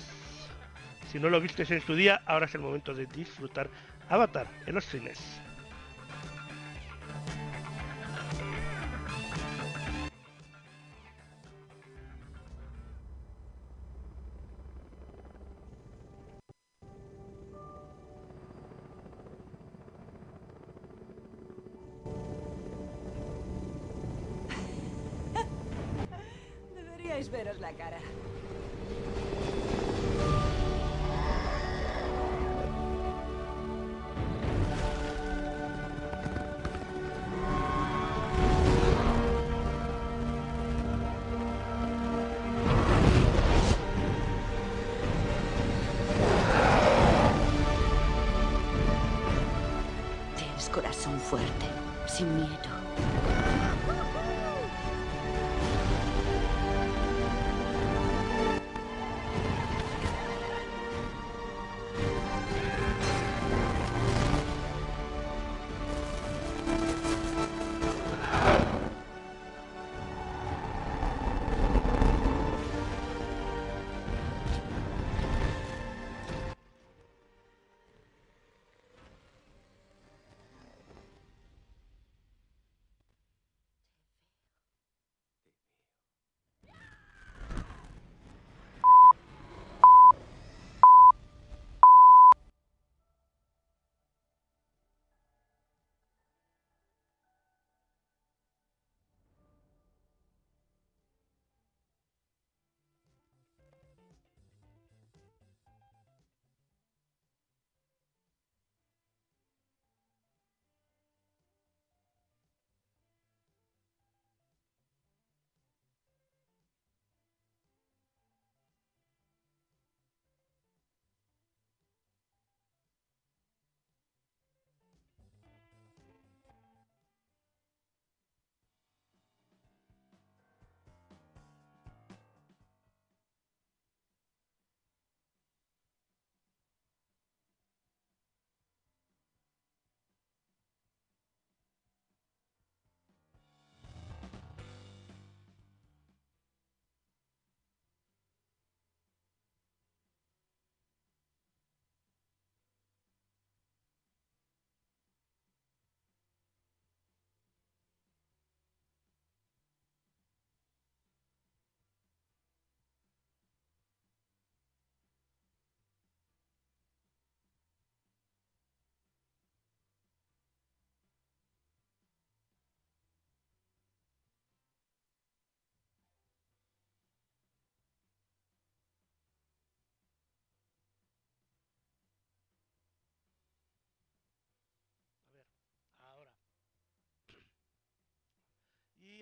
Speaker 2: Si no lo vistes en su día, ahora es el momento de disfrutar Avatar en los cines.
Speaker 19: Veros la cara.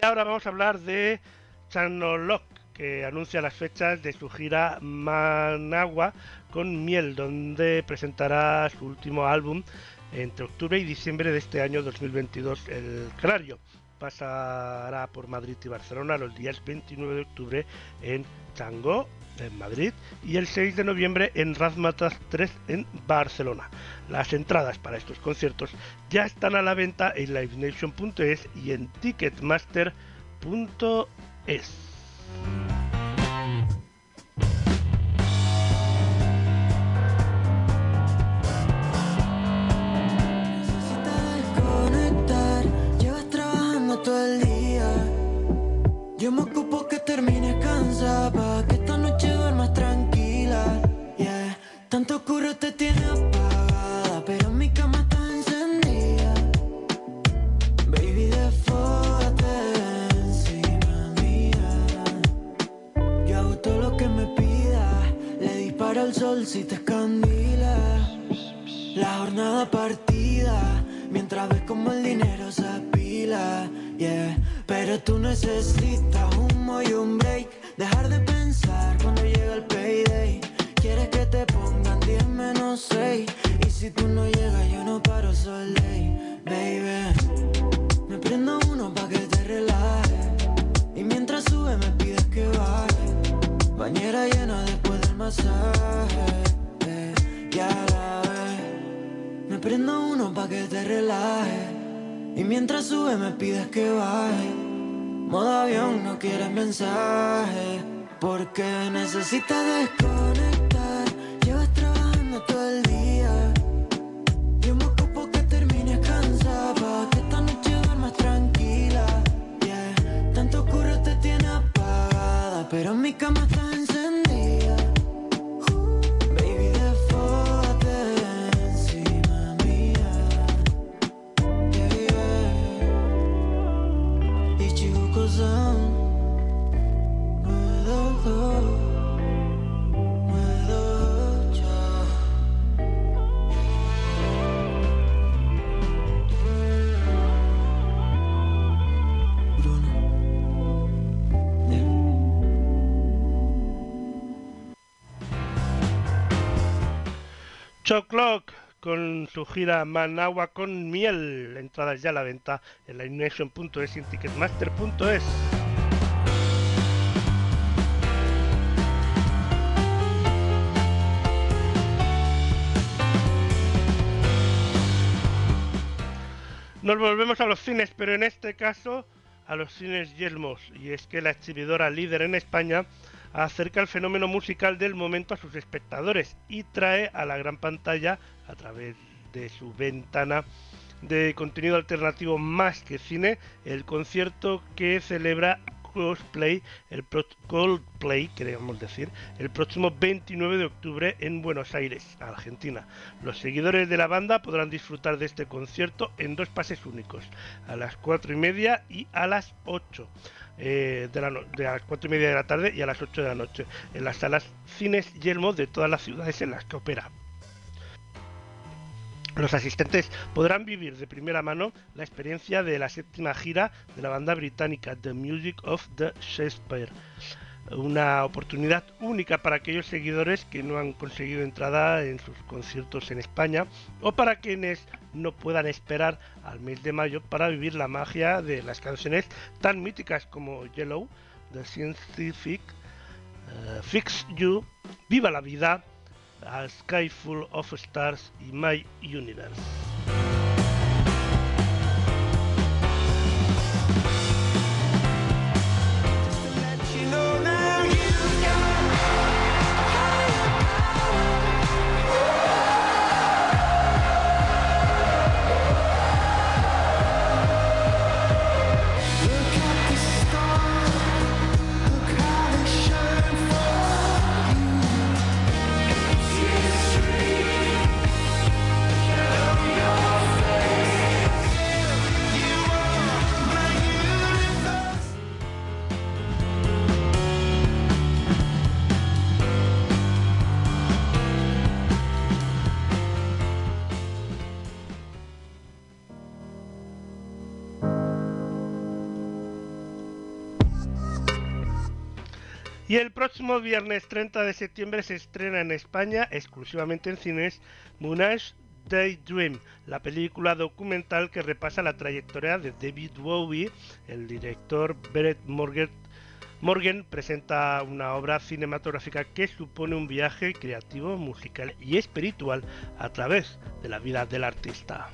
Speaker 2: Y ahora vamos a hablar de Chanoloc, que anuncia las fechas de su gira Managua con Miel, donde presentará su último álbum entre octubre y diciembre de este año 2022, El Canario. Pasará por Madrid y Barcelona los días 29 de octubre en Tango, en Madrid, y el 6 de noviembre en Razmatas 3 en Barcelona. Las entradas para estos conciertos ya están a la venta en livenation.es y en ticketmaster.es.
Speaker 21: Tanto curro te tiene apagada, pero mi cama está encendida. Baby, desfógate encima mía. Yo hago todo lo que me pidas. Le disparo al sol si te escandila. La jornada partida, mientras ves como el dinero se apila, yeah. Pero tú necesitas humo y un break, dejar de pensar cuando llega el payday. Quieres que te pongan 10 menos 6, y si tú no llegas yo no paro sol day, baby. Me prendo uno pa' que te relaje, y mientras sube me pides que baje. Bañera llena después del masaje, eh, ya la ves. Me prendo uno pa' que te relaje. Y mientras sube me pides que baje. Modo avión, no quieres mensaje. Porque necesitas desconectar. Todo el día. Yo me ocupo que termines cansada. Que esta noche duermas tranquila. Yeah. Tanto curro te tiene apagada. Pero mi cama está
Speaker 2: Choclock con su gira Managua con miel. Entradas ya a la venta en la Ignition.es y en Ticketmaster.es. Nos volvemos a los cines, pero en este caso a los cines Yelmos. Y es que la exhibidora líder en España acerca el fenómeno musical del momento a sus espectadores y trae a la gran pantalla, a través de su ventana de contenido alternativo más que cine, el concierto que celebra Cosplay, el pro Coldplay, queremos decir, el próximo 29 de octubre en Buenos Aires, Argentina. Los seguidores de la banda podrán disfrutar de este concierto en dos pases únicos, a las 4 y media y a las 8. Eh, de, las 4 y media de la tarde y a las 8 de la noche en las salas Cines Yelmo de todas las ciudades en las que opera. Los asistentes podrán vivir de primera mano la experiencia de la séptima gira de la banda británica The Music of the Shakespeare. Una oportunidad única para aquellos seguidores que no han conseguido entrada en sus conciertos en España o para quienes no puedan esperar al mes de mayo para vivir la magia de las canciones tan míticas como Yellow, The Scientific, eh, Fix You, Viva la Vida, A Sky Full of Stars y My Universe. Y el próximo viernes 30 de septiembre se estrena en España, exclusivamente en cines, Moonage Daydream, la película documental que repasa la trayectoria de David Bowie. El director Brett Morgan, presenta una obra cinematográfica que supone un viaje creativo, musical y espiritual a través de la vida del artista.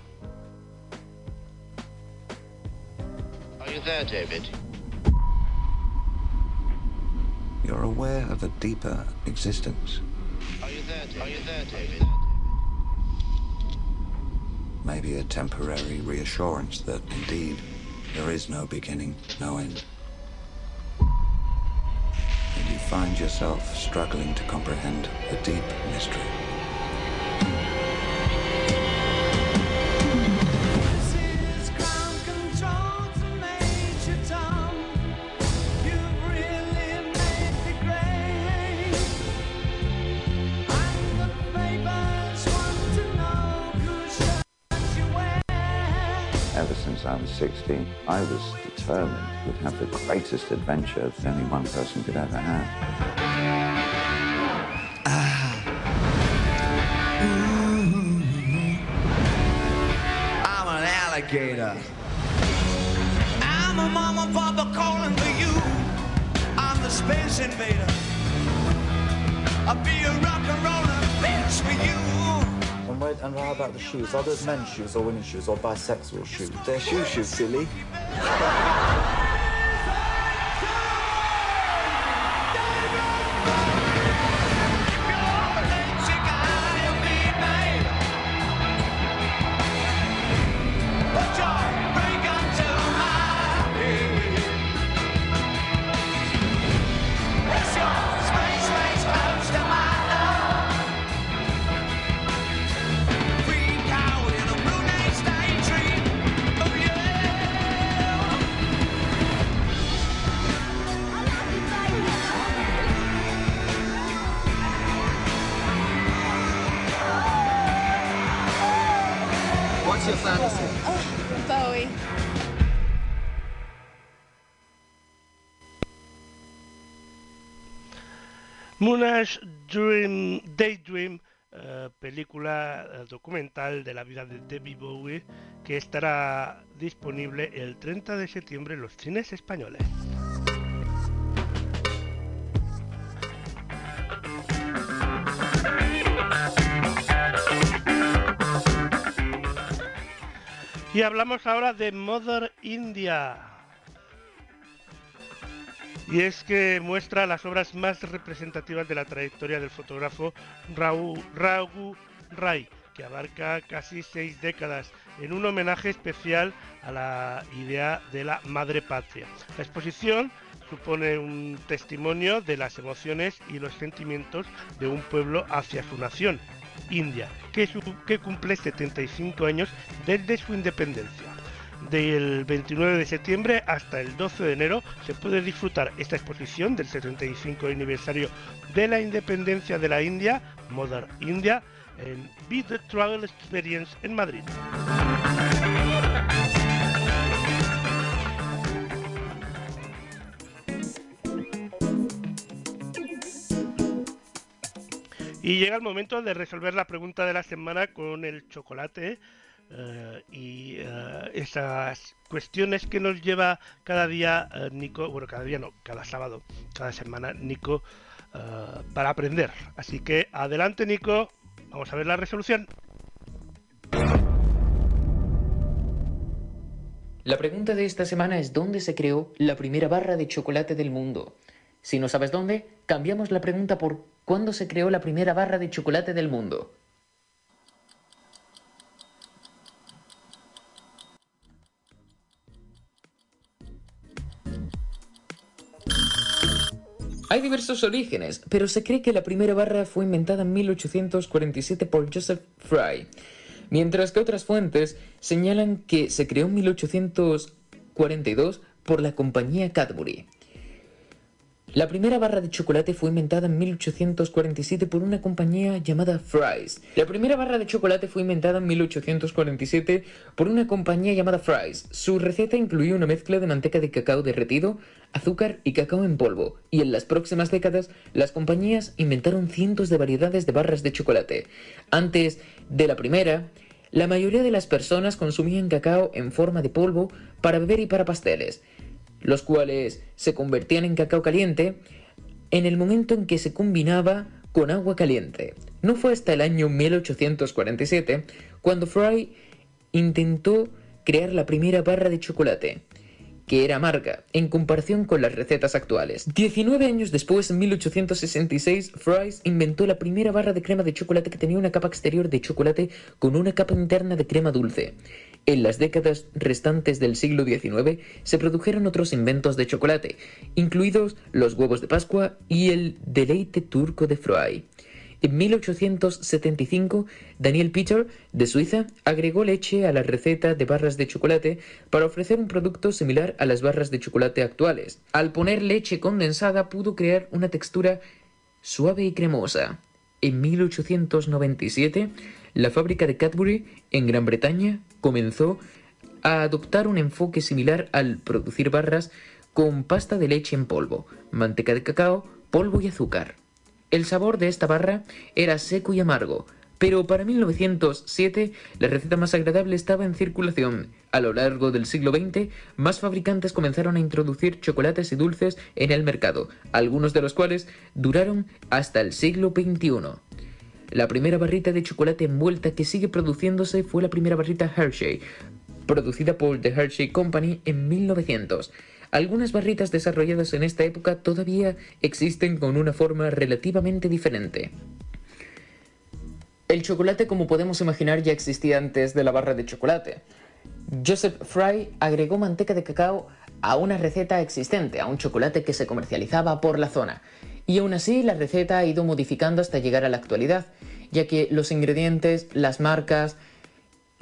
Speaker 22: You're aware of a deeper existence.
Speaker 19: Are you there, David? Are you there, David?
Speaker 22: Maybe a temporary reassurance that indeed there is no beginning, no end. And you find yourself struggling to comprehend a deep mystery. I was 16, I was determined would have the greatest adventure that any one person could ever have. Ah.
Speaker 20: I'm an alligator. I'm a mama papa calling for you. I'm the space invader. I'll be a rock and roller bitch for you.
Speaker 23: And, and how about the shoes? Are those men's shoes or women's shoes or bisexual shoes? They're shoe shoes, silly.
Speaker 2: Moonage Dream, Daydream, eh, película eh, documental de la vida de David Bowie, que estará disponible el 30 de septiembre en los cines españoles. Y hablamos ahora de Mother India. Y es que muestra las obras más representativas de la trayectoria del fotógrafo Rau- Raghu Rai, que abarca casi seis décadas, en un homenaje especial a la idea de la madre patria. La exposición supone un testimonio de las emociones y los sentimientos de un pueblo hacia su nación, India, que, que cumple 75 años desde su independencia. Del 29 de septiembre hasta el 12 de enero se puede disfrutar esta exposición del 75 aniversario de la independencia de la India, Mother India, en Be Travel Experience en Madrid. Y llega el momento de resolver la pregunta de la semana con el chocolate eh, y eh, esas cuestiones que nos lleva cada día eh, Nico, bueno, cada día no, cada sábado, cada semana Nico para aprender. Así que adelante Nico, vamos a ver la resolución.
Speaker 3: La pregunta de esta semana es ¿dónde se creó la primera barra de chocolate del mundo? Si no sabes dónde, cambiamos la pregunta por ¿cuándo se creó la primera barra de chocolate del mundo? Hay diversos orígenes, pero se cree que la primera barra fue inventada en 1847 por Joseph Fry, mientras que otras fuentes señalan que se creó en 1842 por la compañía Cadbury. La primera barra de chocolate fue inventada en 1847 por una compañía llamada Fry's. La primera barra de chocolate fue inventada en 1847 por una compañía llamada Fry's. Su receta incluía una mezcla de manteca de cacao derretido, azúcar y cacao en polvo, y en las próximas décadas las compañías inventaron cientos de variedades de barras de chocolate. Antes de la primera, la mayoría de las personas consumían cacao en forma de polvo para beber y para pasteles los cuales se convertían en cacao caliente en el momento en que se combinaba con agua caliente. No fue hasta el año 1847 cuando Fry intentó crear la primera barra de chocolate, que era amarga, en comparación con las recetas actuales. 19 años después, en 1866, Fry's inventó la primera barra de crema de chocolate que tenía una capa exterior de chocolate con una capa interna de crema dulce. En las décadas restantes del siglo XIX se produjeron otros inventos de chocolate, incluidos los huevos de Pascua y el deleite turco de Fry. En 1875, Daniel Peter, de Suiza, agregó leche a la receta de barras de chocolate para ofrecer un producto similar a las barras de chocolate actuales. Al poner leche condensada pudo crear una textura suave y cremosa. En 1897, la fábrica de Cadbury, en Gran Bretaña, comenzó a adoptar un enfoque similar al producir barras con pasta de leche en polvo, manteca de cacao, polvo y azúcar. El sabor de esta barra era seco y amargo, pero para 1907 la receta más agradable estaba en circulación. A lo largo del siglo XX, más fabricantes comenzaron a introducir chocolates y dulces en el mercado, algunos de los cuales duraron hasta el siglo XXI. La primera barrita de chocolate envuelta que sigue produciéndose fue la primera barrita Hershey, producida por The Hershey Company en 1900. Algunas barritas desarrolladas en esta época todavía existen con una forma relativamente diferente. El chocolate, como podemos imaginar, ya existía antes de la barra de chocolate. Joseph Fry agregó manteca de cacao a una receta existente, a un chocolate que se comercializaba por la zona. Y aún así la receta ha ido modificando hasta llegar a la actualidad, ya que los ingredientes, las marcas,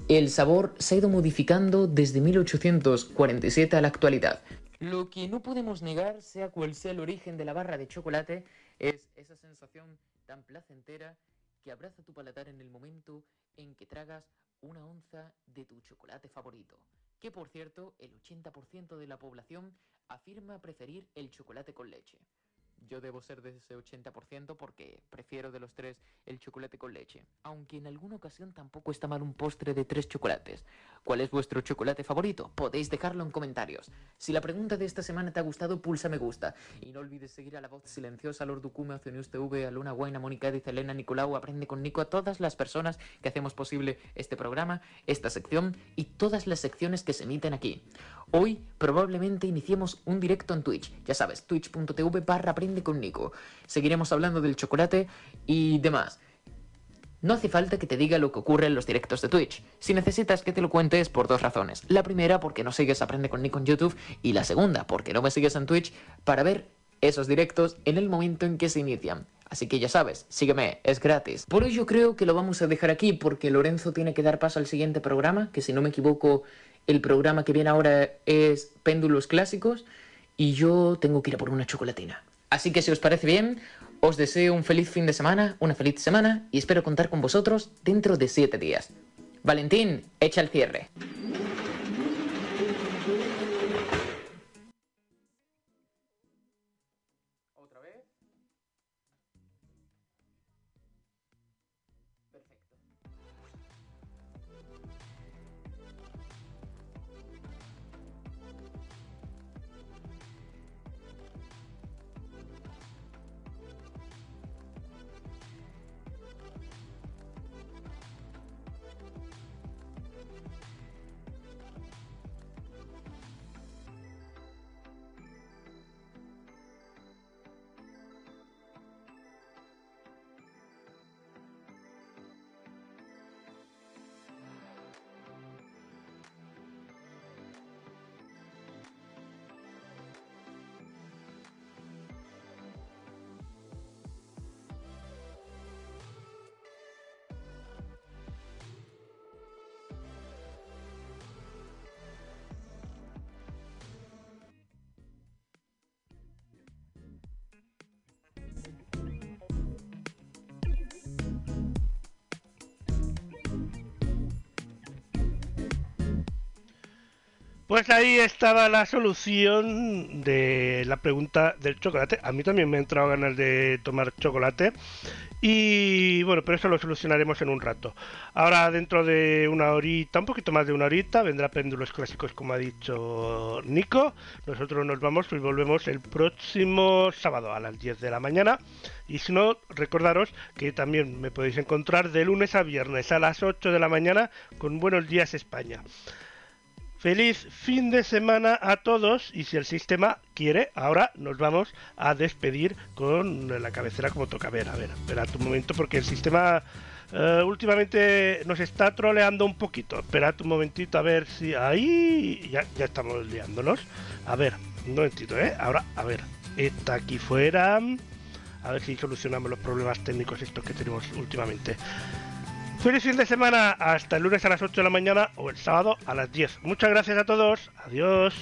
Speaker 3: el sabor se ha ido modificando desde 1847 a la actualidad. Lo que no podemos negar, sea cual sea el origen de la barra de chocolate, es esa sensación tan placentera que abraza tu paladar en el momento en que tragas una onza de tu chocolate favorito. Que por cierto, el 80% de la población afirma preferir el chocolate con leche. Yo debo ser de ese 80% porque prefiero de los tres el chocolate con leche. Aunque en alguna ocasión tampoco está mal un postre de tres chocolates. ¿Cuál es vuestro chocolate favorito? Podéis dejarlo en comentarios. Si la pregunta de esta semana te ha gustado, pulsa me gusta. Y no olvides seguir a la voz silenciosa, Lord Ducume, News TV, a Luna Guaina, Mónica Diz, Elena, Nicolau, Aprende con Nico, a todas las personas que hacemos posible este programa, esta sección y todas las secciones que se emiten aquí. Hoy probablemente iniciemos un directo en Twitch. Ya sabes, twitch.tv barra aprende con Nico. Seguiremos hablando del chocolate y demás. No hace falta que te diga lo que ocurre en los directos de Twitch. Si necesitas que te lo cuente es por dos razones. La primera porque no sigues Aprende con Nico en YouTube y la segunda porque no me sigues en Twitch para ver esos directos en el momento en que se inician. Así que ya sabes, sígueme, es gratis. Por ello creo que lo vamos a dejar aquí porque Lorenzo tiene que dar paso al siguiente programa, que si no me equivoco el programa que viene ahora es Péndulos Clásicos y yo tengo que ir a por una chocolatina. Así que si os parece bien, os deseo un feliz fin de semana, una feliz semana y espero contar con vosotros dentro de 7 días. Valentín, echa el cierre.
Speaker 2: Pues ahí estaba la solución de la pregunta del chocolate. A mí también me ha entrado ganas de tomar chocolate. Y bueno, pero eso lo solucionaremos en un rato. Ahora, dentro de una horita, un poquito más de una horita, vendrá Péndulos Clásicos, como ha dicho Nico. Nosotros nos vamos y volvemos el próximo sábado a las 10 de la mañana. Y si no, recordaros que también me podéis encontrar de lunes a viernes a las 8 de la mañana con Buenos Días España. Feliz fin de semana a todos y si el sistema quiere, ahora nos vamos a despedir con la cabecera como toca. A ver, a ver, espera un momento porque el sistema eh, últimamente nos está troleando un poquito. Esperad un momentito a ver si ahí ya, ya estamos liándonos. A ver, un momentito, ¿eh? Ahora, a ver, está aquí fuera. A ver si solucionamos los problemas técnicos estos que tenemos últimamente. Feliz fin de semana, hasta el lunes a las 8 de la mañana o el sábado a las 10. Muchas gracias a todos, adiós.